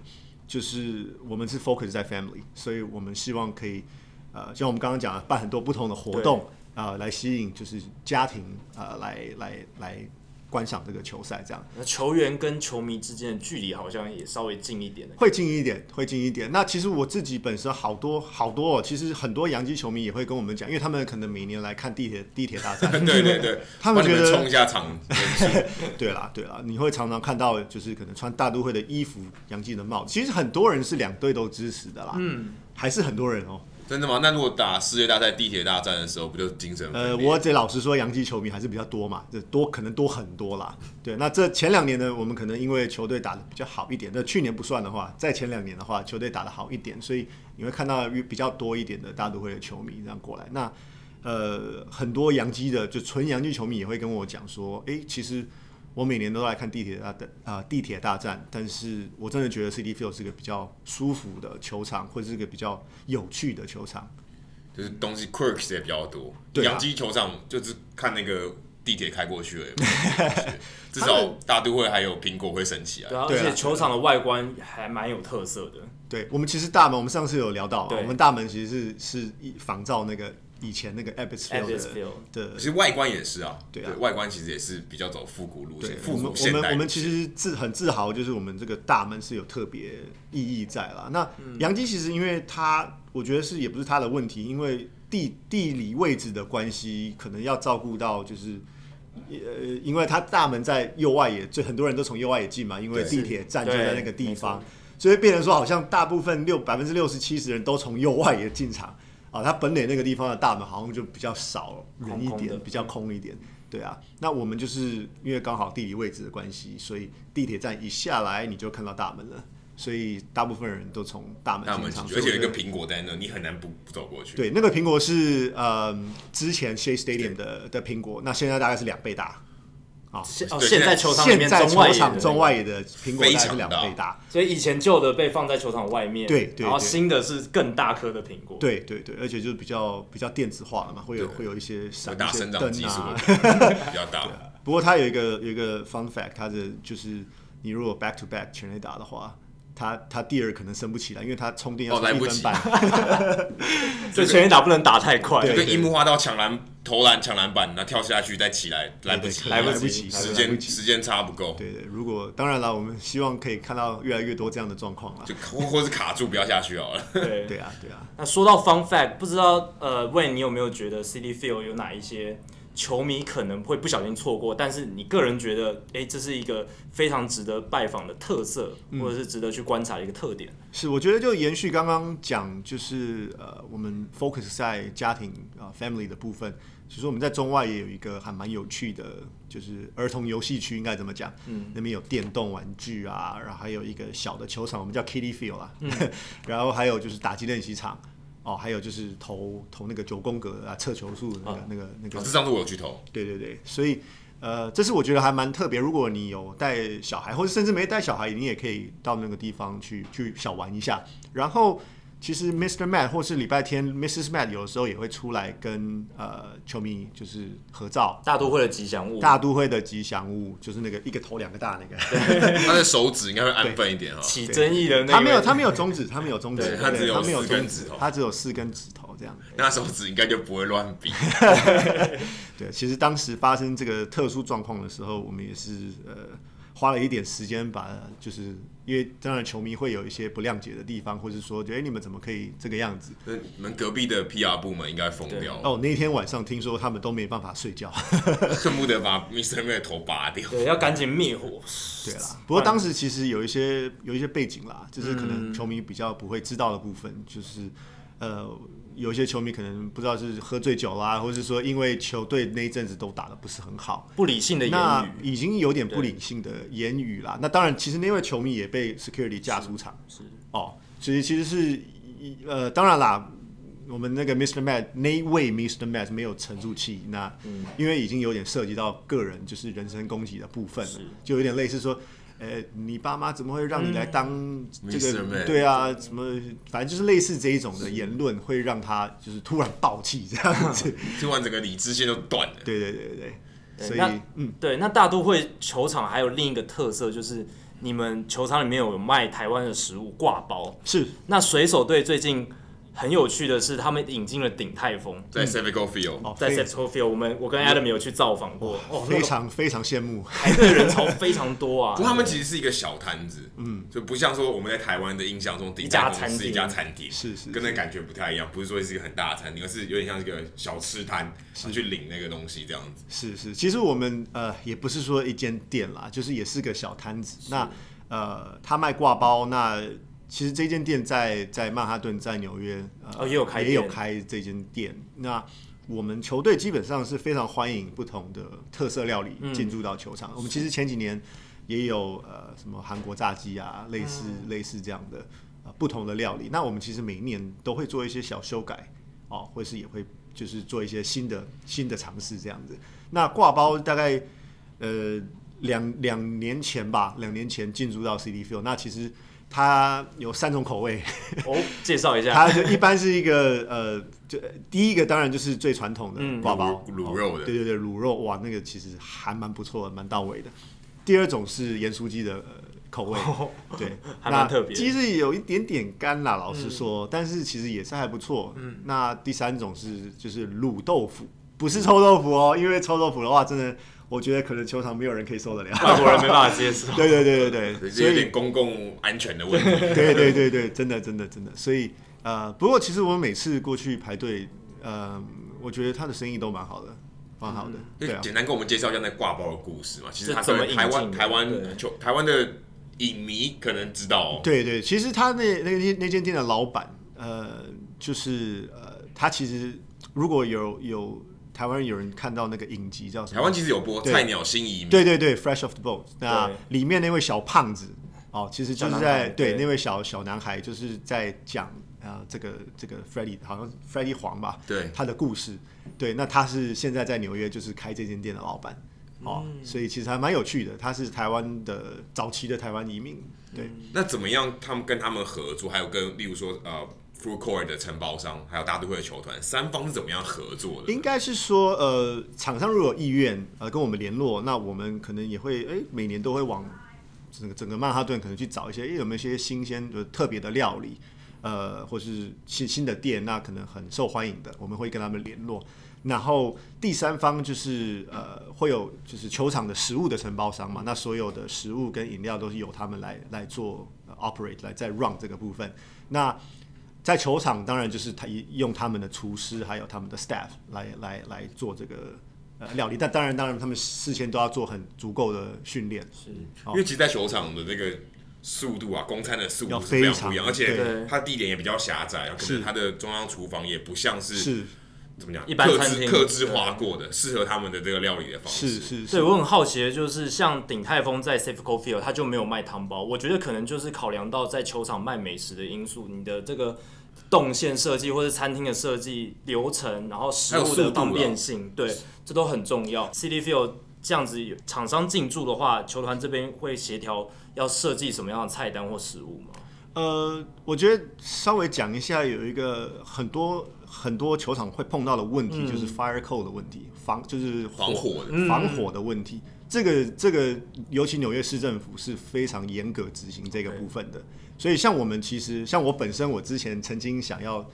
就是我们是 focus 在 family，所以我们希望可以，呃，像我们刚刚讲的，办很多不同的活动啊，呃，来吸引就是家庭啊，呃，来来来。观赏这个球赛，这样。那球员跟球迷之间的距离好像也稍微近一点。会近一点，会近一点。那其实我自己本身好多好多哦，其实很多洋基球迷也会跟我们讲，因为他们可能每年来看地铁地铁大战，对 对对，他们觉得冲一下场。对 啦对啦，你会常常看到，就是可能穿大都会的衣服，洋基的帽子。其实很多人是两队都支持的啦，嗯，还是很多人哦。真的吗？那如果打世界大赛、地铁大战的时候，不就精神？呃，我得老实说，洋基球迷还是比较多嘛，这多可能多很多啦。对，那这前两年呢，我们可能因为球队打得比较好一点，那去年不算的话，在前两年的话，球队打得好一点，所以你会看到比较多一点的大都会的球迷这样过来。那呃，很多洋基的就纯洋基球迷也会跟我讲说，哎、其实。我每年都来看地铁大的啊地铁大战，但是我真的觉得 Citi Field 是个比较舒服的球场，或者是个比较有趣的球场，就是东西 quirks 也比较多。对洋基、啊、球场就是看那个地铁开过去而已，至少大都会还有苹果会升起来。对啊，而且球场的外观还蛮有特色的。对，我们其实大门，我们上次有聊到，我们大门其实是是仿照那个。以前那个 Field 的，其实外观也是啊，对啊，外观其实也是比较走复古路线。我们我们我们其实自很自豪，就是我们这个大门是有特别意义在啦。那杨基其实因为它，我觉得是也不是它的问题，因为地地理位置的关系，可能要照顾到就是呃，因为它大门在右外野，就很多人都从右外野进嘛，因为地铁站就在那个地方，所以变成说好像大部分六百分之六十七十人都从右外野进场。啊，他本垒那个地方的大门好像就比较少人一点，空空比较空一点。对啊，那我们就是因为刚好地理位置的关系，所以地铁站一下来你就看到大门了，所以大部分人都从大门进场。而且有一个苹果在那，你很难不不走过去。对，那个苹果是呃之前 Shea Stadium 的的苹果，那现在大概是两倍大。哦，现现在球场里面中外野中外野的苹果大概是两倍大，所以以前旧的被放在球场外面，对对，然后新的是更大颗的苹果，对对对，而且就是比较比较电子化了嘛，会有会有一些闪大生长技术比较大。不过它有一个有一个 fun fact，它的就是你如果 back to back 全垒打的话。他他第二可能升不起来，因为他充电要一分半，所以全垒打不能打太快，就跟樱木花道抢篮投篮抢篮板，那跳下去再起来来不及，来不及，时间时间差不够。对对，如果当然了，我们希望可以看到越来越多这样的状况了，就或或是卡住不要下去好了。对对啊对啊。那说到 fun fact，不知道呃，Wayne 你有没有觉得 City Field 有哪一些？球迷可能会不小心错过，但是你个人觉得，哎、欸，这是一个非常值得拜访的特色，或者是值得去观察的一个特点。嗯、是，我觉得就延续刚刚讲，就是呃，我们 focus 在家庭啊、呃、family 的部分。其实我们在中外也有一个还蛮有趣的，就是儿童游戏区，应该怎么讲？嗯，那边有电动玩具啊，然后还有一个小的球场，我们叫 Kiddie Field 啊。嗯、然后还有就是打击练习场，哦，还有就是投投那个九宫格啊，测球数的那个、哦、那个那个。这上次我有去投。对对对，所以呃，这是我觉得还蛮特别。如果你有带小孩，或者甚至没带小孩，你也可以到那个地方去去小玩一下。然后。其实 Mr. Matt 或是礼拜天 Mrs. Matt 有的时候也会出来跟呃球迷就是合照。大都会的吉祥物。大都会的吉祥物就是那个一个头两个大那个。他的手指应该会安分一点哈。起争议的那个。他没有他没有中指，他没有中指，他只有四根指头，他只有四根指头这样。那手指应该就不会乱比。对，其实当时发生这个特殊状况的时候，我们也是呃。花了一点时间把，就是因为当然球迷会有一些不谅解的地方，或者说觉得、欸、你们怎么可以这个样子？那你们隔壁的 PR 部门应该疯掉了。哦，那天晚上听说他们都没办法睡觉，恨不得把 Mr. 头拔掉。对，要赶紧灭火。对啦，不过当时其实有一些有一些背景啦，就是可能球迷比较不会知道的部分，就是呃。有些球迷可能不知道是喝醉酒啦，或者是说因为球队那一阵子都打的不是很好，不理性的言语，已经有点不理性的言语啦。那当然，其实那位球迷也被 security 架出场，是，是哦，所以其实是呃，当然啦，我们那个 Mr. Matt 那位 Mr. Matt 没有沉住气，那因为已经有点涉及到个人就是人身攻击的部分了，就有点类似说。呃、欸，你爸妈怎么会让你来当这个？嗯、对啊，什么，反正就是类似这一种的言论，会让他就是突然爆气这样子，听完整个理智线都断了。对对对对，对所以那嗯，对，那大都会球场还有另一个特色就是，你们球场里面有卖台湾的食物挂包。是，那水手队最近。很有趣的是，他们引进了鼎泰丰，在 Citgo Field，在 Citgo Field，我们我跟 Adam 有去造访过，哦，非常非常羡慕，排队人潮非常多啊。不过他们其实是一个小摊子，嗯，就不像说我们在台湾的印象中，鼎泰丰是一家餐厅，是是，跟那感觉不太一样，不是说是一个很大的餐厅，而是有点像一个小吃摊，去领那个东西这样子。是是，其实我们呃也不是说一间店啦，就是也是个小摊子。那呃，他卖挂包那。其实这间店在在曼哈顿，在纽约，呃，哦、也有开也有开这间店。那我们球队基本上是非常欢迎不同的特色料理进驻到球场。嗯、我们其实前几年也有呃什么韩国炸鸡啊，类似、嗯、类似这样的呃不同的料理。那我们其实每一年都会做一些小修改哦，或是也会就是做一些新的新的尝试这样子。那挂包大概呃两两年前吧，两年前进驻到 Citi Field，那其实。它有三种口味哦，介绍一下。它就一般是一个呃，就第一个当然就是最传统的挂包卤、嗯、肉的、哦，对对对，卤肉哇，那个其实还蛮不错的，蛮到位的。第二种是盐酥鸡的口味，哦、对，还蛮特别。鸡是有一点点干啦，老实说，嗯、但是其实也是还不错。嗯，那第三种是就是卤豆腐，不是臭豆腐哦，因为臭豆腐的话真的。我觉得可能球场没有人可以受得了，外国人没办法接受。对对对对对，所以有点公共安全的问题。对对对对，真的真的真的。所以呃，不过其实我们每次过去排队，呃，我觉得他的生意都蛮好的，蛮好的。对啊，简单跟我们介绍一下那挂包的故事嘛。其实他台湾台湾球台湾的影迷可能知道哦。对对，其实他那那那那间店的老板，呃，就是呃，他其实如果有有。台湾有人看到那个影集叫什么？台湾其实有播《菜鸟新移民》。对对对，Fresh Off the Boat。那里面那位小胖子哦，其实就是在对那位小小男孩，就是在讲啊这个这个 Freddie 好像 Freddie 黄吧，对他的故事。对，那他是现在在纽约就是开这间店的老板哦，所以其实还蛮有趣的。他是台湾的早期的台湾移民。对，那怎么样？他们跟他们合作，还有跟例如说呃。Full Court 的承包商，还有大都会的球团，三方是怎么样合作的？应该是说，呃，厂商如果有意愿，呃，跟我们联络，那我们可能也会，哎、每年都会往整个整个曼哈顿可能去找一些，哎、有没有一些新鲜的特别的料理，呃，或是新新的店，那可能很受欢迎的，我们会跟他们联络。然后第三方就是，呃，会有就是球场的食物的承包商嘛，那所有的食物跟饮料都是由他们来来做 operate 来再 run 这个部分，那。在球场当然就是他用他们的厨师还有他们的 staff 来来来做这个呃料理。但当然，当然他们事先都要做很足够的训练。是，因为其实，在球场的那个速度啊，公餐的速度是非常不一样，而且它地点也比较狭窄，可是它的中央厨房也不像是。是怎么讲？一般餐厅客制化过的，适合他们的这个料理的方式。是是是。对，我很好奇的就是，像鼎泰丰在 Safeco Field，它就没有卖汤包。我觉得可能就是考量到在球场卖美食的因素，你的这个动线设计或者餐厅的设计流程，然后食物的方便性，对，这都很重要。City Field 这样子厂商进驻的话，球团这边会协调要设计什么样的菜单或食物吗？呃，我觉得稍微讲一下，有一个很多。很多球场会碰到的问题就是 fire code 的问题，嗯、防就是火防火的防火的问题。嗯、这个这个，尤其纽约市政府是非常严格执行这个部分的。所以像我们其实，像我本身，我之前曾经想要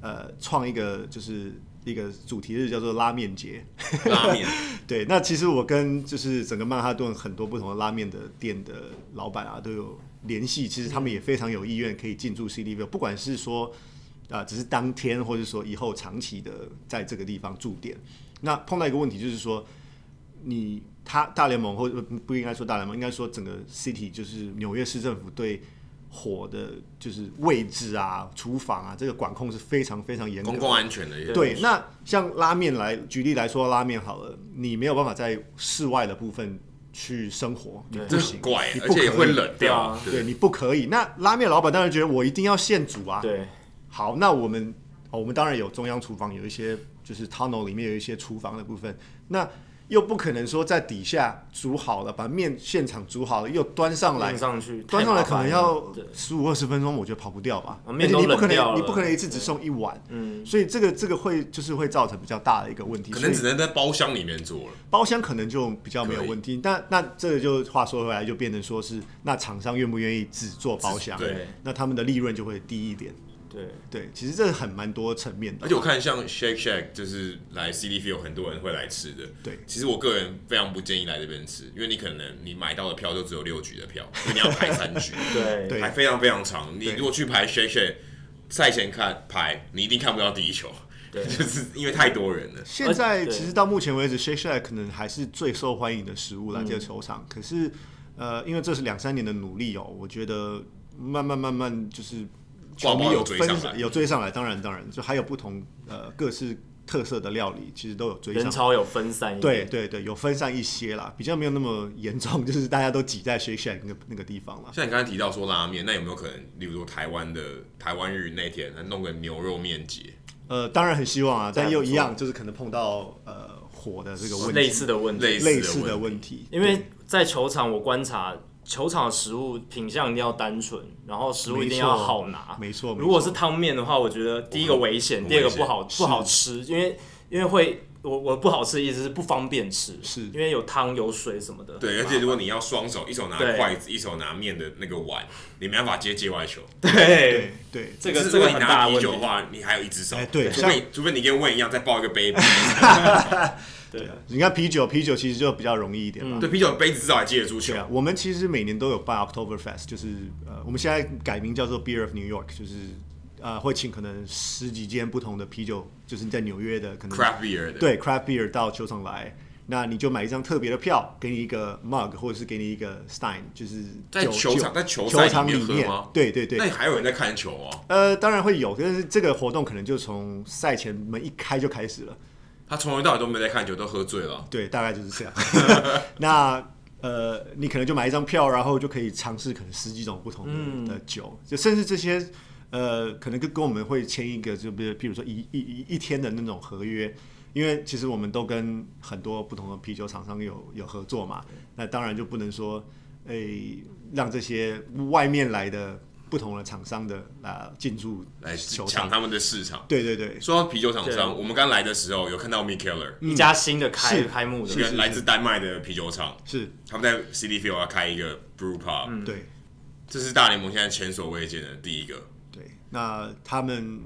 呃创一个就是一个主题日，叫做拉面节。拉面 对，那其实我跟就是整个曼哈顿很多不同的拉面的店的老板啊都有联系，其实他们也非常有意愿可以进驻 Citi Field，不管是说。啊，只是当天，或者说以后长期的在这个地方驻点。那碰到一个问题，就是说，你他大联盟或者不应该说大联盟，应该说整个 City，就是纽约市政府对火的，就是位置啊、厨房啊，这个管控是非常非常严格的，公共安全的。对，那像拉面来举例来说，拉面好了，你没有办法在室外的部分去生活，你不行，怪，你不可以，而且会冷掉。对，你不可以。那拉面老板当然觉得我一定要现煮啊。对。好，那我们，哦，我们当然有中央厨房，有一些就是 tunnel 里面有一些厨房的部分，那又不可能说在底下煮好了，把面现场煮好了又端上来，上去端上来可能要十五二十分钟，我觉得跑不掉吧。而且你不可能，你不可能一次只送一碗，嗯，所以这个这个会就是会造成比较大的一个问题，可能只能在包厢里面做了，包厢可能就比较没有问题。但那这个就话说回来，就变成说是那厂商愿不愿意只做包厢，对，那他们的利润就会低一点。对对，其实这很蛮多层面的。而且我看像 Shake Shack 就是来 Citi Field 有很多人会来吃的。对，其实我个人非常不建议来这边吃，因为你可能你买到的票就只有六局的票，因为你要排三局，对，排非常非常长。你如果去排 Shake Shack 赛前看排，你一定看不到第一球，对，就是因为太多人了。现在其实到目前为止，Shake Shack 可能还是最受欢迎的食物来这个球场。可是呃，因为这是两三年的努力哦，我觉得慢慢慢慢就是。球迷有分有追上来，当然当然，就还有不同呃各式特色的料理，其实都有追上来。人潮有分散一点，对对对，有分散一些啦，比较没有那么严重，就是大家都挤在 Shake Shack 那个那个地方了。像你刚才提到说拉面，那有没有可能，例如说台湾的台湾日那天，弄个牛肉面节？呃，当然很希望啊，但又一样，就是可能碰到呃火的这个问题，类似的问题，类似的问题。因为在球场我观察。球场的食物品相一定要单纯，然后食物一定要好拿。没错，如果是汤面的话，我觉得第一个危险，第二个不好不好吃，因为因为会我我不好吃的意思是不方便吃，是因为有汤有水什么的。对，而且如果你要双手，一手拿筷子，一手拿面的那个碗，你没办法接界外球。对对，这个这个很大的啤酒的话，你还有一只手。对，除非除非你跟问一样再抱一个杯。对，你看啤酒，啤酒其实就比较容易一点嘛。对，啤酒杯子至少还接得住球。我们其实每年都有办 October Fest，就是呃，我们现在改名叫做 Beer of New York，就是呃，会请可能十几间不同的啤酒，就是你在纽约的可能 Craft Beer 的，对 Craft Beer 到球场来，那你就买一张特别的票，给你一个 mug 或者是给你一个 stein，就是在球场在球球场里面对对对。那还有人在看球哦？呃，当然会有，但是这个活动可能就从赛前门一开就开始了。他从头到尾都没在看球，都喝醉了。对，大概就是这样。那呃，你可能就买一张票，然后就可以尝试可能十几种不同的、嗯、的酒，就甚至这些呃，可能跟跟我们会签一个，就比如譬如说一一一一天的那种合约，因为其实我们都跟很多不同的啤酒厂商有有合作嘛。那当然就不能说，诶、欸，让这些外面来的。不同的厂商的啊进驻来抢他们的市场。对对对，说到啤酒厂商，我们刚来的时候有看到 Mikkeller 一家新的开开幕的，一个来自丹麦的啤酒厂，是。他们在 City Field 要开一个 Brew Pub，对，这是大联盟现在前所未见的第一个。对，那他们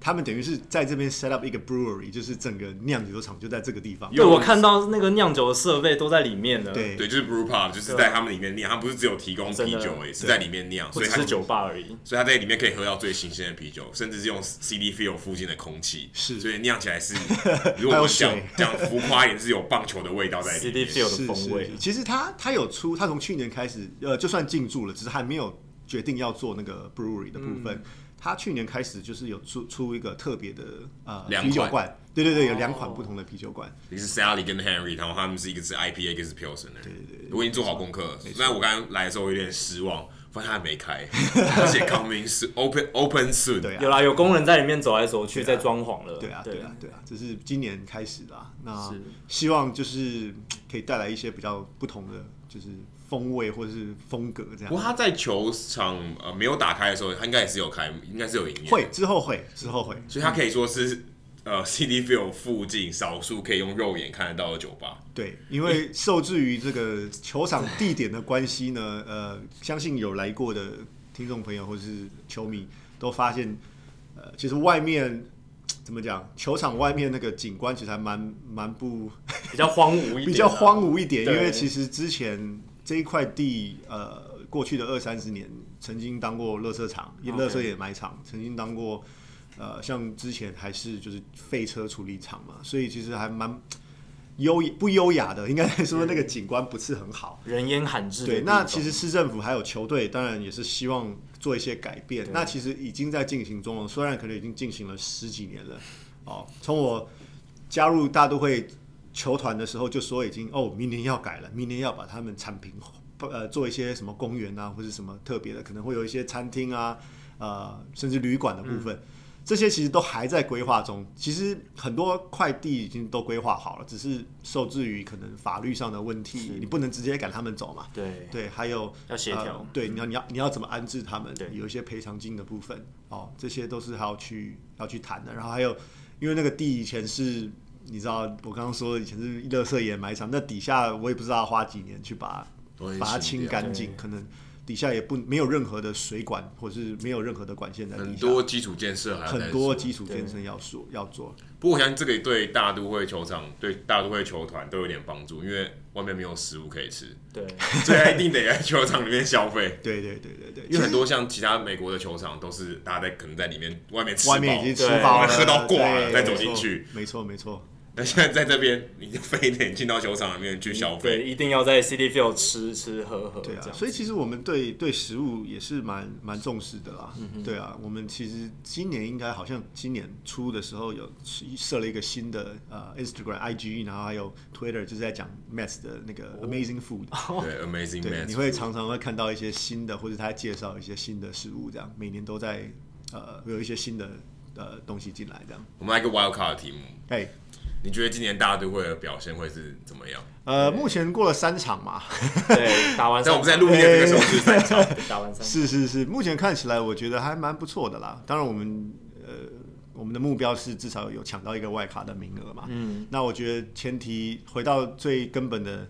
他们等于是在这边 set up 一个 brewery，就是整个酿酒厂就在这个地方。对，我看到那个酿酒的设备都在里面了。对对，就是 brew pub，就是在他们里面酿，他们不是只有提供啤酒而已，是在里面酿，所以它是酒吧而已。所以他在里面可以喝到最新鲜的啤酒，甚至是用 CD Field 附近的空气，是，所以酿起来是，如果我们讲讲浮夸也是有棒球的味道在里面。CD Field 的风味。其实他他有出，他从去年开始，呃，就算进驻了，只是还没有决定要做那个 brewery 的部分。嗯他去年开始就是有出出一个特别的呃啤酒罐，对对对，有两款不同的啤酒罐，一个是 Sally 跟 Henry，然后他们是一个是 IPA，一个是 Pilsner。对对对，我已经做好功课了。那我刚刚来的时候有点失望，发现还没开，而且 coming soon，open open soon。对啊，有啦，有工人在里面走来走去，在装潢了。对啊，对啊，对啊，这是今年开始的。那希望就是可以带来一些比较不同的，就是。风味或者是风格这样。不过他在球场呃没有打开的时候，他应该也是有开，应该是有营业。会之后会之后会，所以他可以说是呃 CD Field 附近少数可以用肉眼看得到的酒吧。对，因为受制于这个球场地点的关系呢，呃，相信有来过的听众朋友或者是球迷都发现，呃，其实外面怎么讲，球场外面那个景观其实还蛮蛮不比较荒芜一点，比较荒芜一点，因为其实之前。这一块地，呃，过去的二三十年曾经当过垃圾场，垃圾掩埋场，曾经当过，呃，像之前还是就是废车处理厂嘛，所以其实还蛮优不优雅的，应该说那个景观不是很好，人烟罕至。对，那其实市政府还有球队，当然也是希望做一些改变。那其实已经在进行中了，虽然可能已经进行了十几年了。哦，从我加入大都会。球团的时候就说已经哦，明年要改了，明年要把他们产品呃做一些什么公园啊，或者什么特别的，可能会有一些餐厅啊，呃，甚至旅馆的部分，嗯、这些其实都还在规划中。其实很多快递已经都规划好了，只是受制于可能法律上的问题，你不能直接赶他们走嘛。对对，还有要协调、呃，对，你要你要你要怎么安置他们？对，有一些赔偿金的部分哦，这些都是还要去要去谈的。然后还有，因为那个地以前是。你知道我刚刚说以前是乐色掩埋场，那底下我也不知道要花几年去把把它清干净，可能底下也不没有任何的水管，或是没有任何的管线在底下。很多基础建设还很多基础建设要做要做。不过我相信这个对大都会球场、对大都会球团都有点帮助，因为外面没有食物可以吃。对，所以一定得在球场里面消费。对对对对对，因为很多像其他美国的球场都是大家在可能在里面外面吃饱，外面已经吃饱了，喝到挂了再走进去。没错没错。那现在在这边，你就非得进到球场里面去消费，对，一定要在 City Field 吃吃喝喝。对啊，所以其实我们对对食物也是蛮蛮重视的啦。嗯、对啊，我们其实今年应该好像今年初的时候有设了一个新的呃 Instagram、IG，然后还有 Twitter，就是在讲 Mets 的那个 Amazing Food。哦、对，Amazing Mets。你会常常会看到一些新的，或者他介绍一些新的食物，这样每年都在呃有一些新的呃东西进来，这样。我们来一个 Wild Card 的题目。哎。你觉得今年大都会的表现会是怎么样？呃，目前过了三场嘛，对，打完。但我们在录音的这个时候 是三场，打完三。是是是，目前看起来我觉得还蛮不错的啦。当然，我们呃，我们的目标是至少有抢到一个外卡的名额嘛。嗯。那我觉得前提回到最根本的、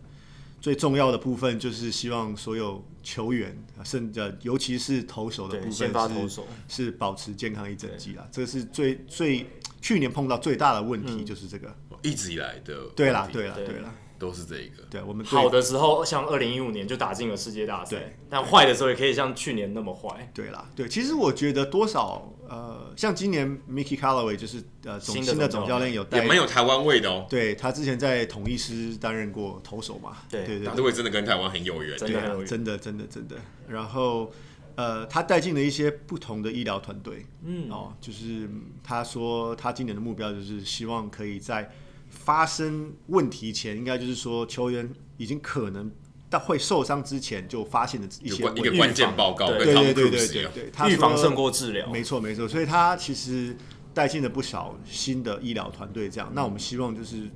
最重要的部分，就是希望所有球员，甚至尤其是投手的部分，先发投手是是保持健康一整季啦。这是最最。去年碰到最大的问题就是这个，嗯、一直以来的对啦，对啦，对啦，都是这一个。对，我们好的时候像二零一五年就打进了世界大赛，但坏的时候也可以像去年那么坏。对啦，对，其实我觉得多少呃，像今年 Mickey Callaway 就是呃总新的总教练有带，也蛮有台湾味的哦。对，他之前在统一师担任过投手嘛，对对对，大都会真的跟台湾很有缘，真的真的真的真的。然后。呃，他带进了一些不同的医疗团队，嗯，哦，就是他说他今年的目标就是希望可以在发生问题前，应该就是说球员已经可能到会受伤之前就发现的一些一个关键报告，对对对对对对，预防胜过治疗，没错没错，所以他其实带进了不少新的医疗团队，这样，那我们希望就是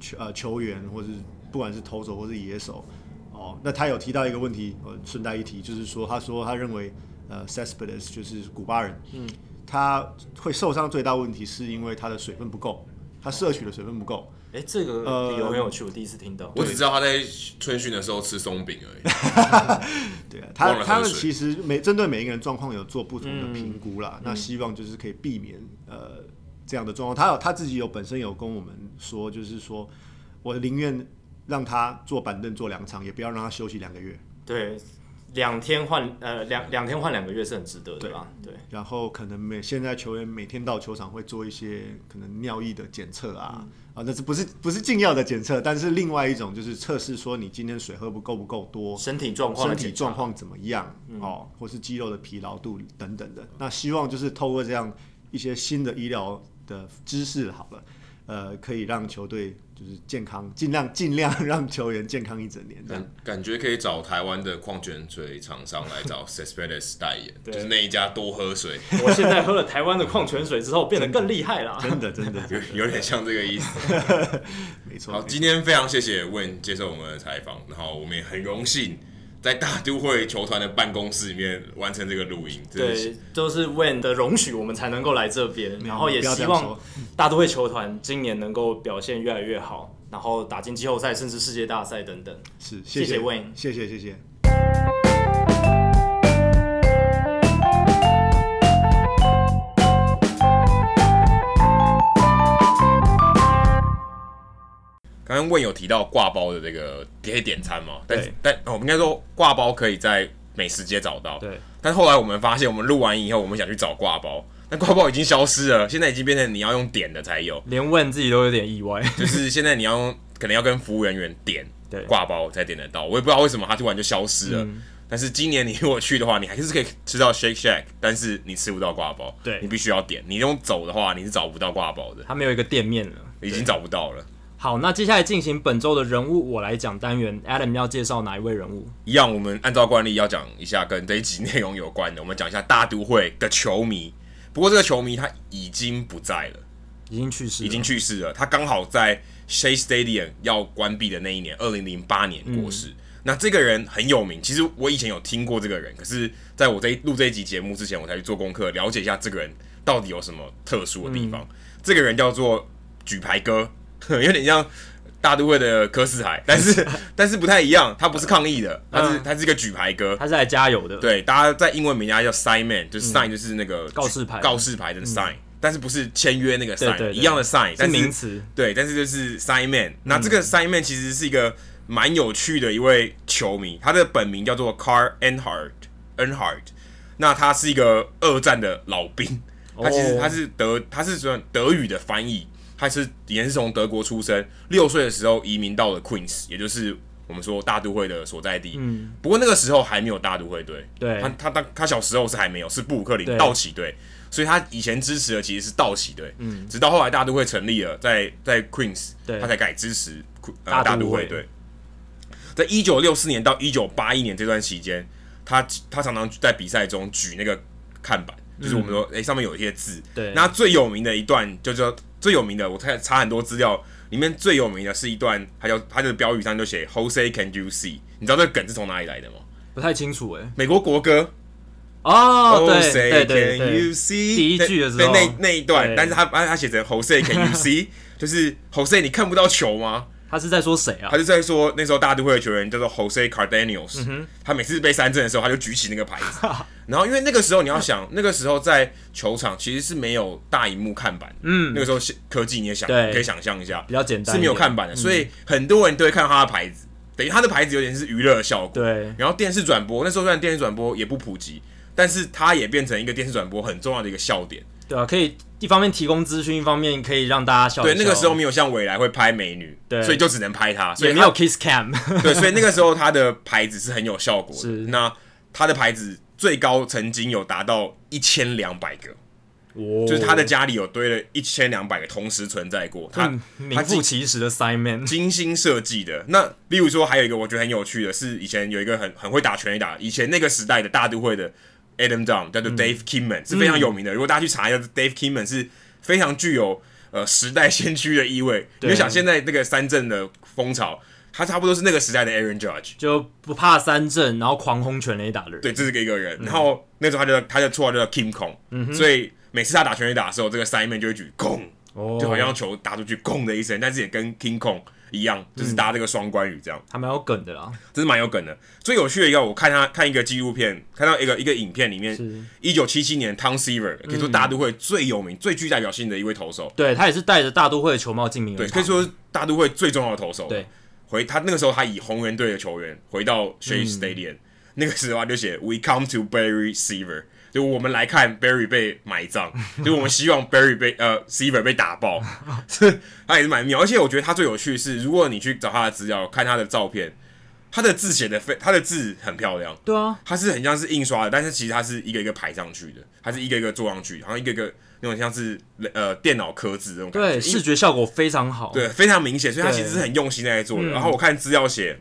球呃球员或是不管是投手或是野手。哦，那他有提到一个问题，呃，顺带一提，就是说，他说他认为，呃，Cespedes 就是古巴人，嗯，他会受伤最大问题是因为他的水分不够，他摄取的水分不够，哎、欸，这个理由很有趣，我第一次听到。我只知道他在春训的时候吃松饼而已。对啊，他他们其实每针对每一个人状况有做不同的评估啦。嗯、那希望就是可以避免呃这样的状况。他有他自己有本身有跟我们说，就是说我宁愿让他坐板凳坐两场，也不要让他休息两个月。对。两天换呃两两天换两个月是很值得的吧？对，然后可能每现在球员每天到球场会做一些可能尿液的检测啊、嗯、啊，那是不是不是禁药的检测？但是另外一种就是测试说你今天水喝不够不够多，身体状况身体状况怎么样、嗯、哦，或是肌肉的疲劳度等等的。那希望就是透过这样一些新的医疗的知识，好了。呃，可以让球队就是健康，尽量尽量 让球员健康一整年这样。感觉可以找台湾的矿泉水厂商来找 Cespedes 代言，就是那一家多喝水。我现在喝了台湾的矿泉水之后，变得更厉害了。真的，真的，有有点像这个意思。没错。好，今天非常谢谢 Wayne 接受我们的采访，然后我们也很荣幸。在大都会球团的办公室里面完成这个录音，对，都是 Wayne 的容许，我们才能够来这边。然后也希望大都会球团今年能够表现越来越好，然后打进季后赛，甚至世界大赛等等。是，谢谢 Wayne，谢谢谢谢。刚刚问有提到挂包的这个可以点餐吗？但但我们应该说挂包可以在美食街找到。对。但后来我们发现，我们录完以后，我们想去找挂包，但挂包已经消失了。现在已经变成你要用点的才有。连问自己都有点意外。就是现在你要用，可能要跟服务人员点挂包才点得到。我也不知道为什么它突然就消失了。嗯、但是今年你如果去的话，你还是可以吃到 Shake Shack，但是你吃不到挂包。对。你必须要点。你用走的话，你是找不到挂包的。它没有一个店面了，已经找不到了。好，那接下来进行本周的人物我来讲单元，Adam 要介绍哪一位人物？一样，我们按照惯例要讲一下跟这一集内容有关的，我们讲一下大都会的球迷。不过这个球迷他已经不在了，已经去世了，已经去世了。他刚好在 Shea Stadium 要关闭的那一年，二零零八年过世。嗯、那这个人很有名，其实我以前有听过这个人，可是在我这录这一集节目之前，我才去做功课，了解一下这个人到底有什么特殊的地方。嗯、这个人叫做举牌哥。有点像大都会的柯四海，但是 但是不太一样，他不是抗议的，他是他是一个举牌哥，他是来加油的。对，大家在英文名家叫 sign man，就是 sign 就是那个告示牌，告示牌的 sign，但是不是签约那个 sign，一样的 sign，是名词。对，但是就是 sign man。那这个 sign man 其实是一个蛮有趣的一位球迷，他的本名叫做 Carl Earnhardt，Earnhardt。那他是一个二战的老兵，他其实他是德，他是说德语的翻译。他是也是从德国出生，六岁的时候移民到了 Queens，也就是我们说大都会的所在地。嗯，不过那个时候还没有大都会队。对，他他他他小时候是还没有，是布鲁克林道奇队，所以他以前支持的其实是道奇队。嗯，直到后来大都会成立了，在在 Queens，他才改支持呃大都会队。在一九六四年到一九八一年这段期间，他他常常在比赛中举那个看板，就是我们说诶、欸、上面有一些字。对，那最有名的一段就叫。最有名的，我查查很多资料，里面最有名的是一段，它叫它的标语上就写 “Jose can you see”，你知道这个梗是从哪里来的吗？不太清楚哎。美国国歌哦，对 Jose 对对 can you see 第一句的时候，那那一段，但是他他写成 “Jose can you see”，就是 Jose 你看不到球吗？他是在说谁啊？他是在说那时候大都会的球员叫做 Jose Cardenas，、嗯、他每次被三振的时候，他就举起那个牌子。然后因为那个时候你要想，那个时候在球场其实是没有大荧幕看板，嗯，那个时候科技你也想可以想象一下，比较简单，是没有看板的，所以很多人都会看到他的牌子，等于他的牌子有点是娱乐的效果。对，然后电视转播那时候虽然电视转播也不普及，但是它也变成一个电视转播很重要的一个笑点。对啊，可以一方面提供资讯，一方面可以让大家笑，笑。对，那个时候没有像未来会拍美女，对，所以就只能拍她，所以也没有 kiss cam。对，所以那个时候他的牌子是很有效果的。是，那他的牌子最高曾经有达到一千两百个，哦，就是他的家里有堆了一千两百个同时存在过。他名副其实的 sign man，精心设计的。那例如说，还有一个我觉得很有趣的是，以前有一个很很会打拳垒打，以前那个时代的大都会的。Adam Dunn 叫做 Dave Kingman，、嗯、是非常有名的。如果大家去查一下，Dave Kingman 是非常具有呃时代先驱的意味。你就想现在那个三振的风潮，他差不多是那个时代的 Aaron Judge，就不怕三振，然后狂轰全垒打的人。对，这是一个人。嗯、然后那时候他就他的绰号就叫 Kim Kong，、嗯、所以每次他打全垒打的时候，这个 Simon 就会举 Kong，oh. 就好像球打出去“轰”的一声，但是也跟 King Kong 一样，就是搭这个双关语这样，还蛮有梗的啦，真是蛮有梗的。最有趣的一个，我看他看一个纪录片，看到一个一个影片里面，一九七七年 Tom Seaver 可以说大都会最有名、嗯、最具代表性的一位投手，对他也是戴着大都会的球帽进名人堂，对，可以说大都会最重要的投手。对，回他那个时候，他以红人队的球员回到 Shea Stadium，、嗯、那个时候他就写 We come to bury Seaver。就我们来看 Barry 被埋葬，就我们希望 Barry 被呃 Seaver 被打爆，他也是蛮妙。而且我觉得他最有趣的是，如果你去找他的资料，看他的照片，他的字写的非他的字很漂亮。对啊，他是很像是印刷的，但是其实他是一个一个排上去的，他是一个一个做上去，然后一个一个那种像是呃电脑刻字那种感觉。对，视觉效果非常好，对，非常明显，所以他其实是很用心在做的。然后我看资料写，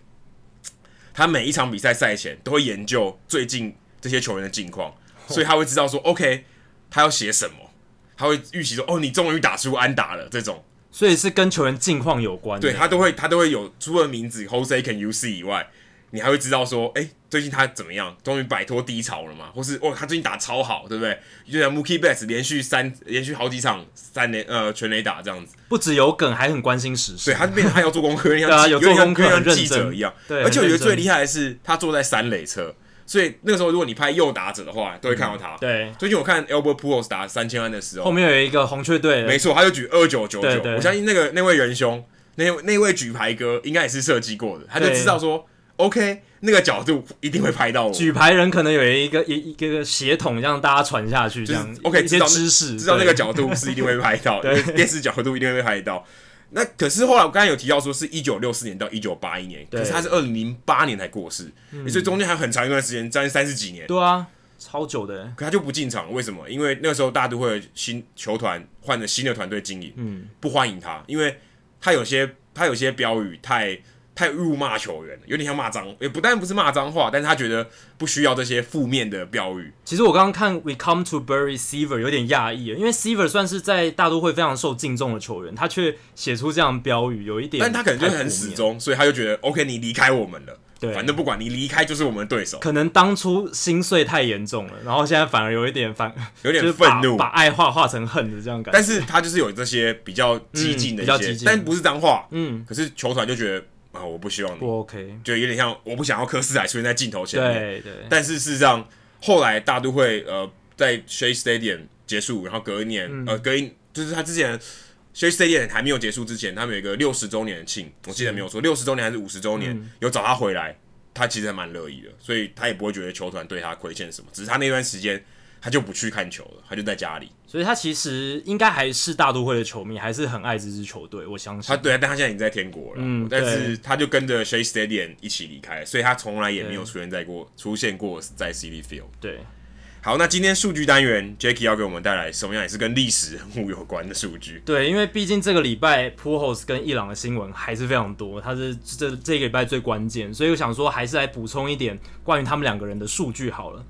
他每一场比赛赛前都会研究最近这些球员的近况。所以他会知道说，OK，他要写什么，他会预期说，哦，你终于打出安打了这种，所以是跟球员近况有关的。对，他都会，他都会有除了名字 Jose Can You See 以外，你还会知道说，哎、欸，最近他怎么样，终于摆脱低潮了嘛？或是哦，他最近打超好，对不对？就像 Mookie Betts 连续三连续好几场三连呃全垒打这样子，不只有梗，还很关心时事。对，他变成他要做功课，对啊，有做功课，像记者一样。对，而且我觉得最厉害的是，他坐在三垒侧。所以那个时候，如果你拍右打者的话，都会看到他。嗯、对，最近我看 Albert Pujols 打三千万的时候，后面有一个红雀队，没错，他就举二九九九。我相信那个那位仁兄，那那位举牌哥应该也是设计过的，他就知道说，OK，那个角度一定会拍到我。举牌人可能有一个一一个血统，让大家传下去，这样、就是、OK，一些知识，知道那个角度是一定会拍到，对，电视角度一定会拍到。那可是后来我刚才有提到说是一九六四年到一九八一年，可是他是二零零八年才过世，嗯、所以中间还有很长一段时间，将近三十几年。对啊，超久的。可他就不进场，为什么？因为那个时候大都会新球团换了新的团队经营，嗯，不欢迎他，因为他有些他有些标语太。太辱骂球员了，有点像骂脏，也不但不是骂脏话，但是他觉得不需要这些负面的标语。其实我刚刚看 We Come to Bury Seaver 有点讶异，因为 Seaver 算是在大都会非常受敬重的球员，他却写出这样标语，有一点。但他可能就是很死忠，所以他就觉得 OK，你离开我们了，对，反正不管你离开就是我们的对手。可能当初心碎太严重了，然后现在反而有一点反，有点愤怒，把，把爱化化成恨的这样感觉。但是他就是有这些比较激进的一些，嗯、比较激进，但不是脏话，嗯，可是球团就觉得。啊，我不希望你不 OK，就有点像我不想要科斯海出现在镜头前面。对对。但是事实上，后来大都会呃在 Shea Stadium 结束，然后隔一年、嗯、呃隔一就是他之前 Shea Stadium 还没有结束之前，他们有一个六十周年的庆，我记得没有错，六十周年还是五十周年、嗯，有找他回来，他其实还蛮乐意的，所以他也不会觉得球团对他亏欠什么，只是他那段时间。他就不去看球了，他就在家里。所以他其实应该还是大都会的球迷，还是很爱这支球队。我相信他对啊，但他现在已经在天国了。嗯，但是他就跟着 Shea Stadium 一起离开，所以他从来也没有出现在过出现过在 City Field。对，好，那今天数据单元，Jackie 要给我们带来什么样也是跟历史人物有关的数据。对，因为毕竟这个礼拜 Pujols 跟伊朗的新闻还是非常多，他是这这个礼拜最关键，所以我想说还是来补充一点关于他们两个人的数据好了。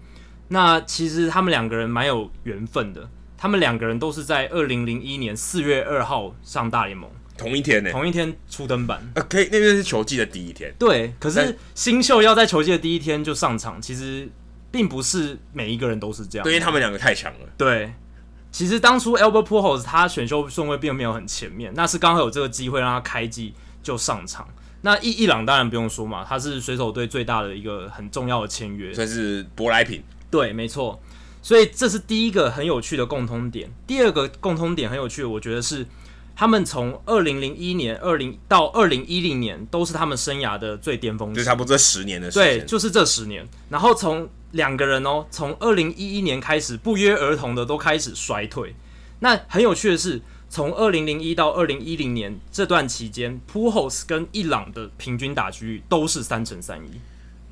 那其实他们两个人蛮有缘分的，他们两个人都是在二零零一年四月二号上大联盟，同一天呢，同一天出登板。呃，可以，那边是球季的第一天。对，可是新秀要在球季的第一天就上场，其实并不是每一个人都是这样，对，因为他们两个太强了。对，其实当初 Albert Pujols 他选秀顺位并没有很前面，那是刚好有这个机会让他开季就上场。那伊伊朗当然不用说嘛，他是水手队最大的一个很重要的签约，算是舶来品。对，没错，所以这是第一个很有趣的共通点。第二个共通点很有趣的，我觉得是他们从二零零一年二零到二零一零年都是他们生涯的最巅峰，就差不多这十年的时间。对，就是这十年。然后从两个人哦，从二零一一年开始不约而同的都开始衰退。那很有趣的是，从二零零一到二零一零年这段期间，Pujols 跟伊朗的平均打击率都是三乘三一。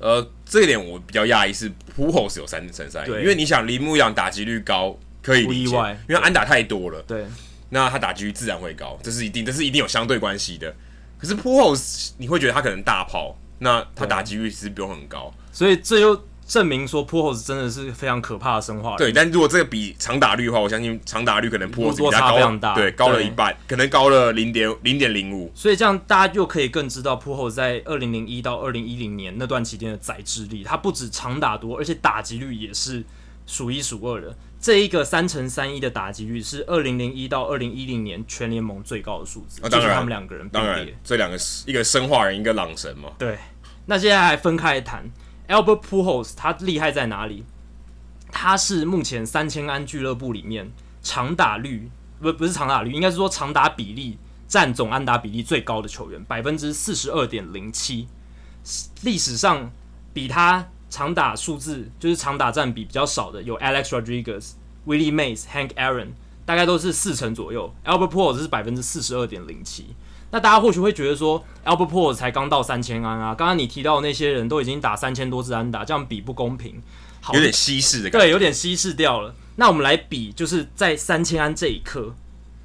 呃，这一点我比较讶异，是 Pujols 有三成三，因为你想铃木一朗打击率高，可以理解，因为安打太多了，对，那他打击率自然会高，这是一定，这是一定有相对关系的。可是 Pujols 你会觉得他可能大炮，那他打击率其实不用很高，所以这又。证明说 Pujols 真的是非常可怕的生化。对，但如果这个比长打率的话，我相信长打率可能 Pujols 比他高非常大，对，高了一半，可能高了零点零点零五。所以这样大家就可以更知道 Pujols 在二零零一到二零一零年那段期间的载制力，他不止长打多，而且打击率也是数一数二的。这一个三乘三一的打击率是二零零一到二零一零年全联盟最高的数字。啊，当然，他们两个人并列，当然，这两个一个生化人，一个朗神嘛。对，那现在还分开来谈，Albert Pujols 他厉害在哪里？他是目前三千安俱乐部里面长打率不不是长打率，应该是说长打比例占总安打比例最高的球员，百分之四十二点零七。历史上比他长打数字就是长打占比比较少的有 Alex Rodriguez、Willie Mays、Hank Aaron，大概都是四成左右。Albert Pujols 是百分之四十二点零七。那大家或许会觉得说，Albert Pujols 才刚到三千安啊，刚刚你提到的那些人都已经打三千多支安打，这样比不公平。好，有点稀释的感觉，对，有点稀释掉了。那我们来比，就是在三千安这一刻，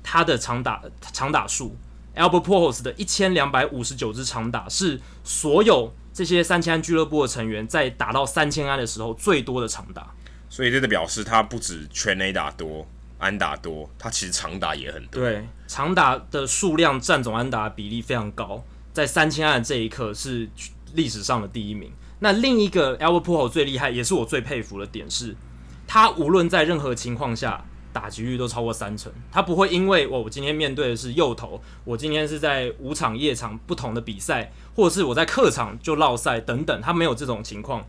他的长打长打数，Albert Pujols 的一千两百五十九支长打是所有这些三千安俱乐部的成员在打到三千安的时候最多的长打。所以这个表示他不止全垒打多，安打多，他其实长打也很多。对，长打的数量占总安打比例非常高，在三千安的这一刻是历史上的第一名。那另一个 Albert p u o l 最厉害，也是我最佩服的点是，他无论在任何情况下打击率都超过三成，他不会因为我我今天面对的是右投，我今天是在五场夜场不同的比赛，或者是我在客场就落赛等等，他没有这种情况，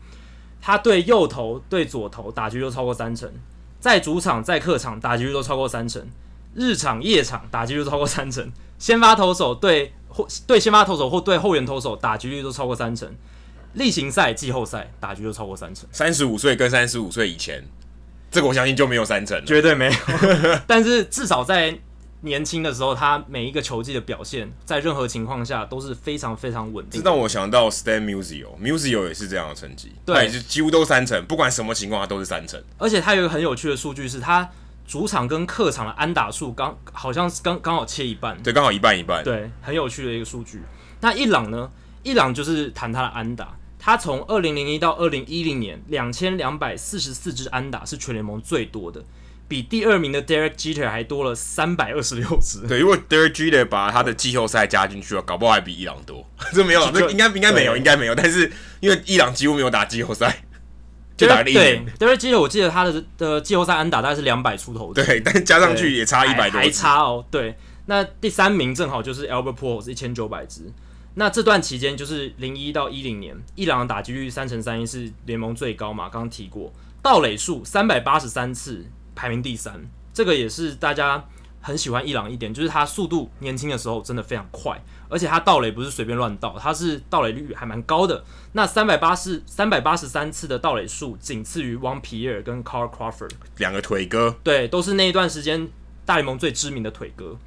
他对右投对左投打击都超过三成，在主场在客场打击率都超过三成，日场夜场打击率超过三成，先发投手对或对先发投手或对后援投手打击率都超过三成。例行赛、季后赛打击率超过三成，三十五岁跟三十五岁以前，这个我相信就没有三成，绝对没有。但是至少在年轻的时候，他每一个球季的表现，在任何情况下都是非常非常稳定。这让我想到 Stan Musial，Musial 也是这样的成绩，对，就几乎都三成，不管什么情况，他都是三成。而且他有一个很有趣的数据，是他主场跟客场的安打数刚好像是刚刚好切一半，对，刚好一半一半，对，很有趣的一个数据。那伊朗呢？伊朗就是谈他的安打。他从二零零一到二零一零年，两千两百四十四支安打是全联盟最多的，比第二名的 Derek Jeter 还多了三百二十六支。对，如果 Derek Jeter 把他的季后赛加进去了，搞不好还比伊朗多。这没有，这应该应该没有，应该没有。但是因为伊朗几乎没有打季后赛，就打了一年。对，Derek Jeter 我记得他的的季后赛安打大概是两百出头。对，但加上去也差一百多，还差哦。对，那第三名正好就是 Albert Pujols 一千九百支。那这段期间就是零一到一零年，伊朗的打击率三成三一是联盟最高嘛？刚刚提过，盗垒数三百八十三次，排名第三。这个也是大家很喜欢伊朗一点，就是他速度年轻的时候真的非常快，而且他盗垒不是随便乱盗，他是盗垒率还蛮高的。那三百八十三百八十三次的盗垒数，仅次于 Juan Pierre 跟 Carl Crawford 两个腿哥，对，都是那一段时间大联盟最知名的腿哥。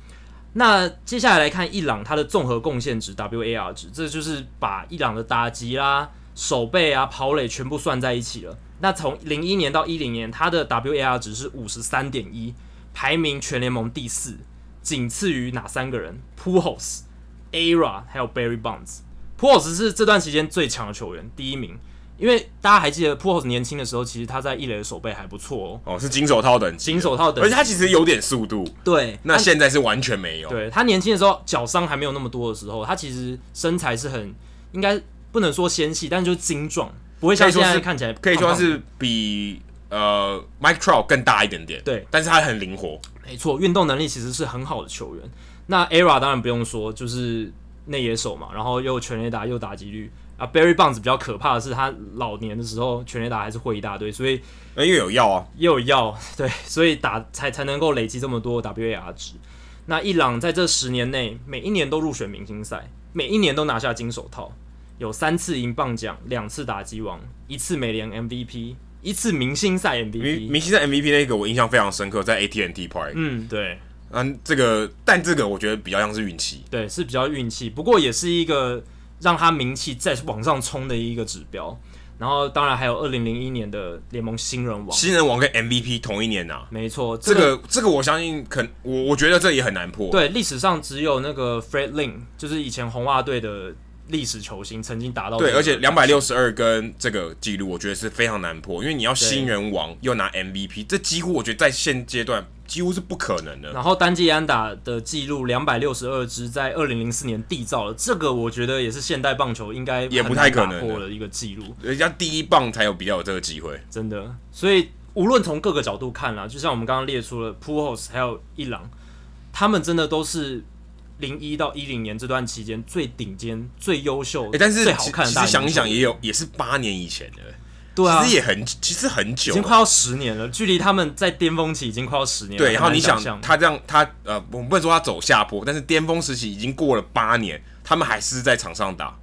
那接下来来看伊朗他的综合贡献值 WAR 值，这就是把伊朗的打击啦、守备啊、跑垒全部算在一起了。那从零一年到一零年，他的 WAR 值是五十三点一，排名全联盟第四，仅次于哪三个人？Pujols、A-Rod 还有 Barry Bonds。Pujols 是这段时间最强的球员，第一名。因为大家还记得 Pujols 年轻的时候，其实他在一垒的手背还不错哦。哦，是金手套等级，金手套等级，而且他其实有点速度。对，那现在是完全没有。对，他年轻的时候，脚伤还没有那么多的时候，他其实身材是很应该不能说纤细，但就是精壮，不会像现在看起来可以说是比呃 Mike Trout 更大一点点。对，但是他很灵活。没错，运动能力其实是很好的球员。那 Era 当然不用说，就是内野手嘛，然后又全垒打又打击率。啊，Barry Bonds 比较可怕的是，他老年的时候全垒打还是会一大堆，所以呃，又有药啊，又有药，对，所以打才才能够累积这么多 WAR 值。那伊朗在这十年内，每一年都入选明星赛，每一年都拿下金手套，有三次银棒奖，两次打击王，一次美联 MVP，一次明星赛 MVP。明星赛 MVP 那个我印象非常深刻，在 AT&T Park。嗯，对，嗯，这个，但这个我觉得比较像是运气，对，是比较运气，不过也是一个。让他名气再往上冲的一个指标，然后当然还有二零零一年的联盟新人王，新人王跟 MVP 同一年呐、啊，没错，这个、这个、这个我相信肯我我觉得这也很难破，对，历史上只有那个 Fred Lynn，就是以前红袜队的历史球星曾经达到，对，而且两百六十二跟这个记录，我觉得是非常难破，因为你要新人王又拿 MVP，这几乎我觉得在现阶段。几乎是不可能的。然后单季安打的记录两百六十二支，在二零零四年缔造了，这个我觉得也是现代棒球应该也不太可能破的一个记录。人家第一棒才有比较有这个机会，真的。所以无论从各个角度看啦，就像我们刚刚列出了 Pujols 还有一郎，他们真的都是零一到一零年这段期间最顶尖、最优秀、欸、但是最好看的大。其实想一想，也有也是八年以前的，对啊，其实也很其实很久，已经快要十年了，距离他们在巅峰期已经快要十年了。对，然后你想想他这样，他呃，我们不能说他走下坡，但是巅峰时期已经过了八年，他们还是在场上打。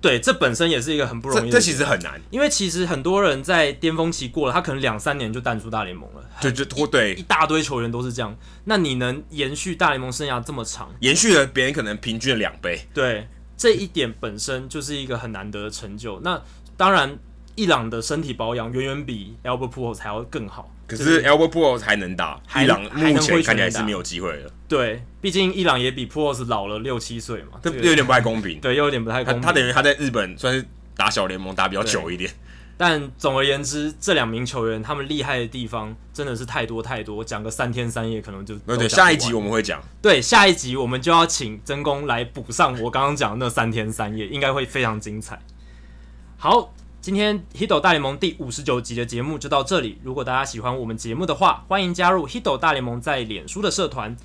对，这本身也是一个很不容易的。这，这其实很难，因为其实很多人在巅峰期过了，他可能两三年就淡出大联盟了。对，就对，一大堆球员都是这样。那你能延续大联盟生涯这么长，延续了别人可能平均的两倍。对，这一点本身就是一个很难得的成就。那当然，伊朗的身体保养远远比 Albert Pujols 还要更好。可是 Albert Pujols 还能打，伊朗目前看起来是没有机会了。对，毕竟伊朗也比 Pujols 老了六七岁嘛，这有点不太公平。对，又有点不太公平。他，他等于他在日本算是打小联盟打比较久一点。但总而言之，这两名球员他们厉害的地方真的是太多太多，讲个三天三夜可能就。对，下一集我们会讲。对，下一集我们就要请真宫来补上我刚刚讲的那三天三夜，应该会非常精彩。好。今天 Hito 大联盟第五十九集的节目就到这里。如果大家喜欢我们节目的话，欢迎加入 Hito 大联盟在脸书的社团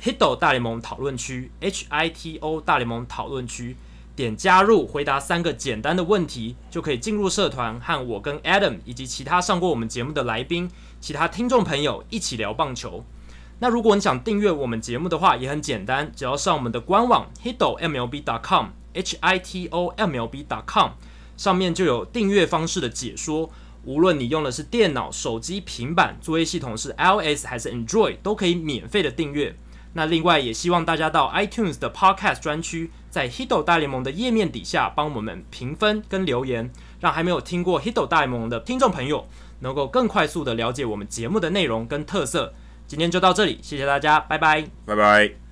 Hito 大联盟讨论区 H I T O 大联盟讨论区，点加入，回答三个简单的问题，就可以进入社团，和我跟 Adam 以及其他上过我们节目的来宾、其他听众朋友一起聊棒球。那如果你想订阅我们节目的话，也很简单，只要上我们的官网 Hito MLB dot com H I T O M L B dot com。上面就有订阅方式的解说，无论你用的是电脑、手机、平板，作业系统是 iOS 还是 Android，都可以免费的订阅。那另外也希望大家到 iTunes 的 Podcast 专区，在 Hito 大联盟的页面底下帮我们评分跟留言，让还没有听过 Hito 大联盟的听众朋友能够更快速的了解我们节目的内容跟特色。今天就到这里，谢谢大家，拜拜，拜拜。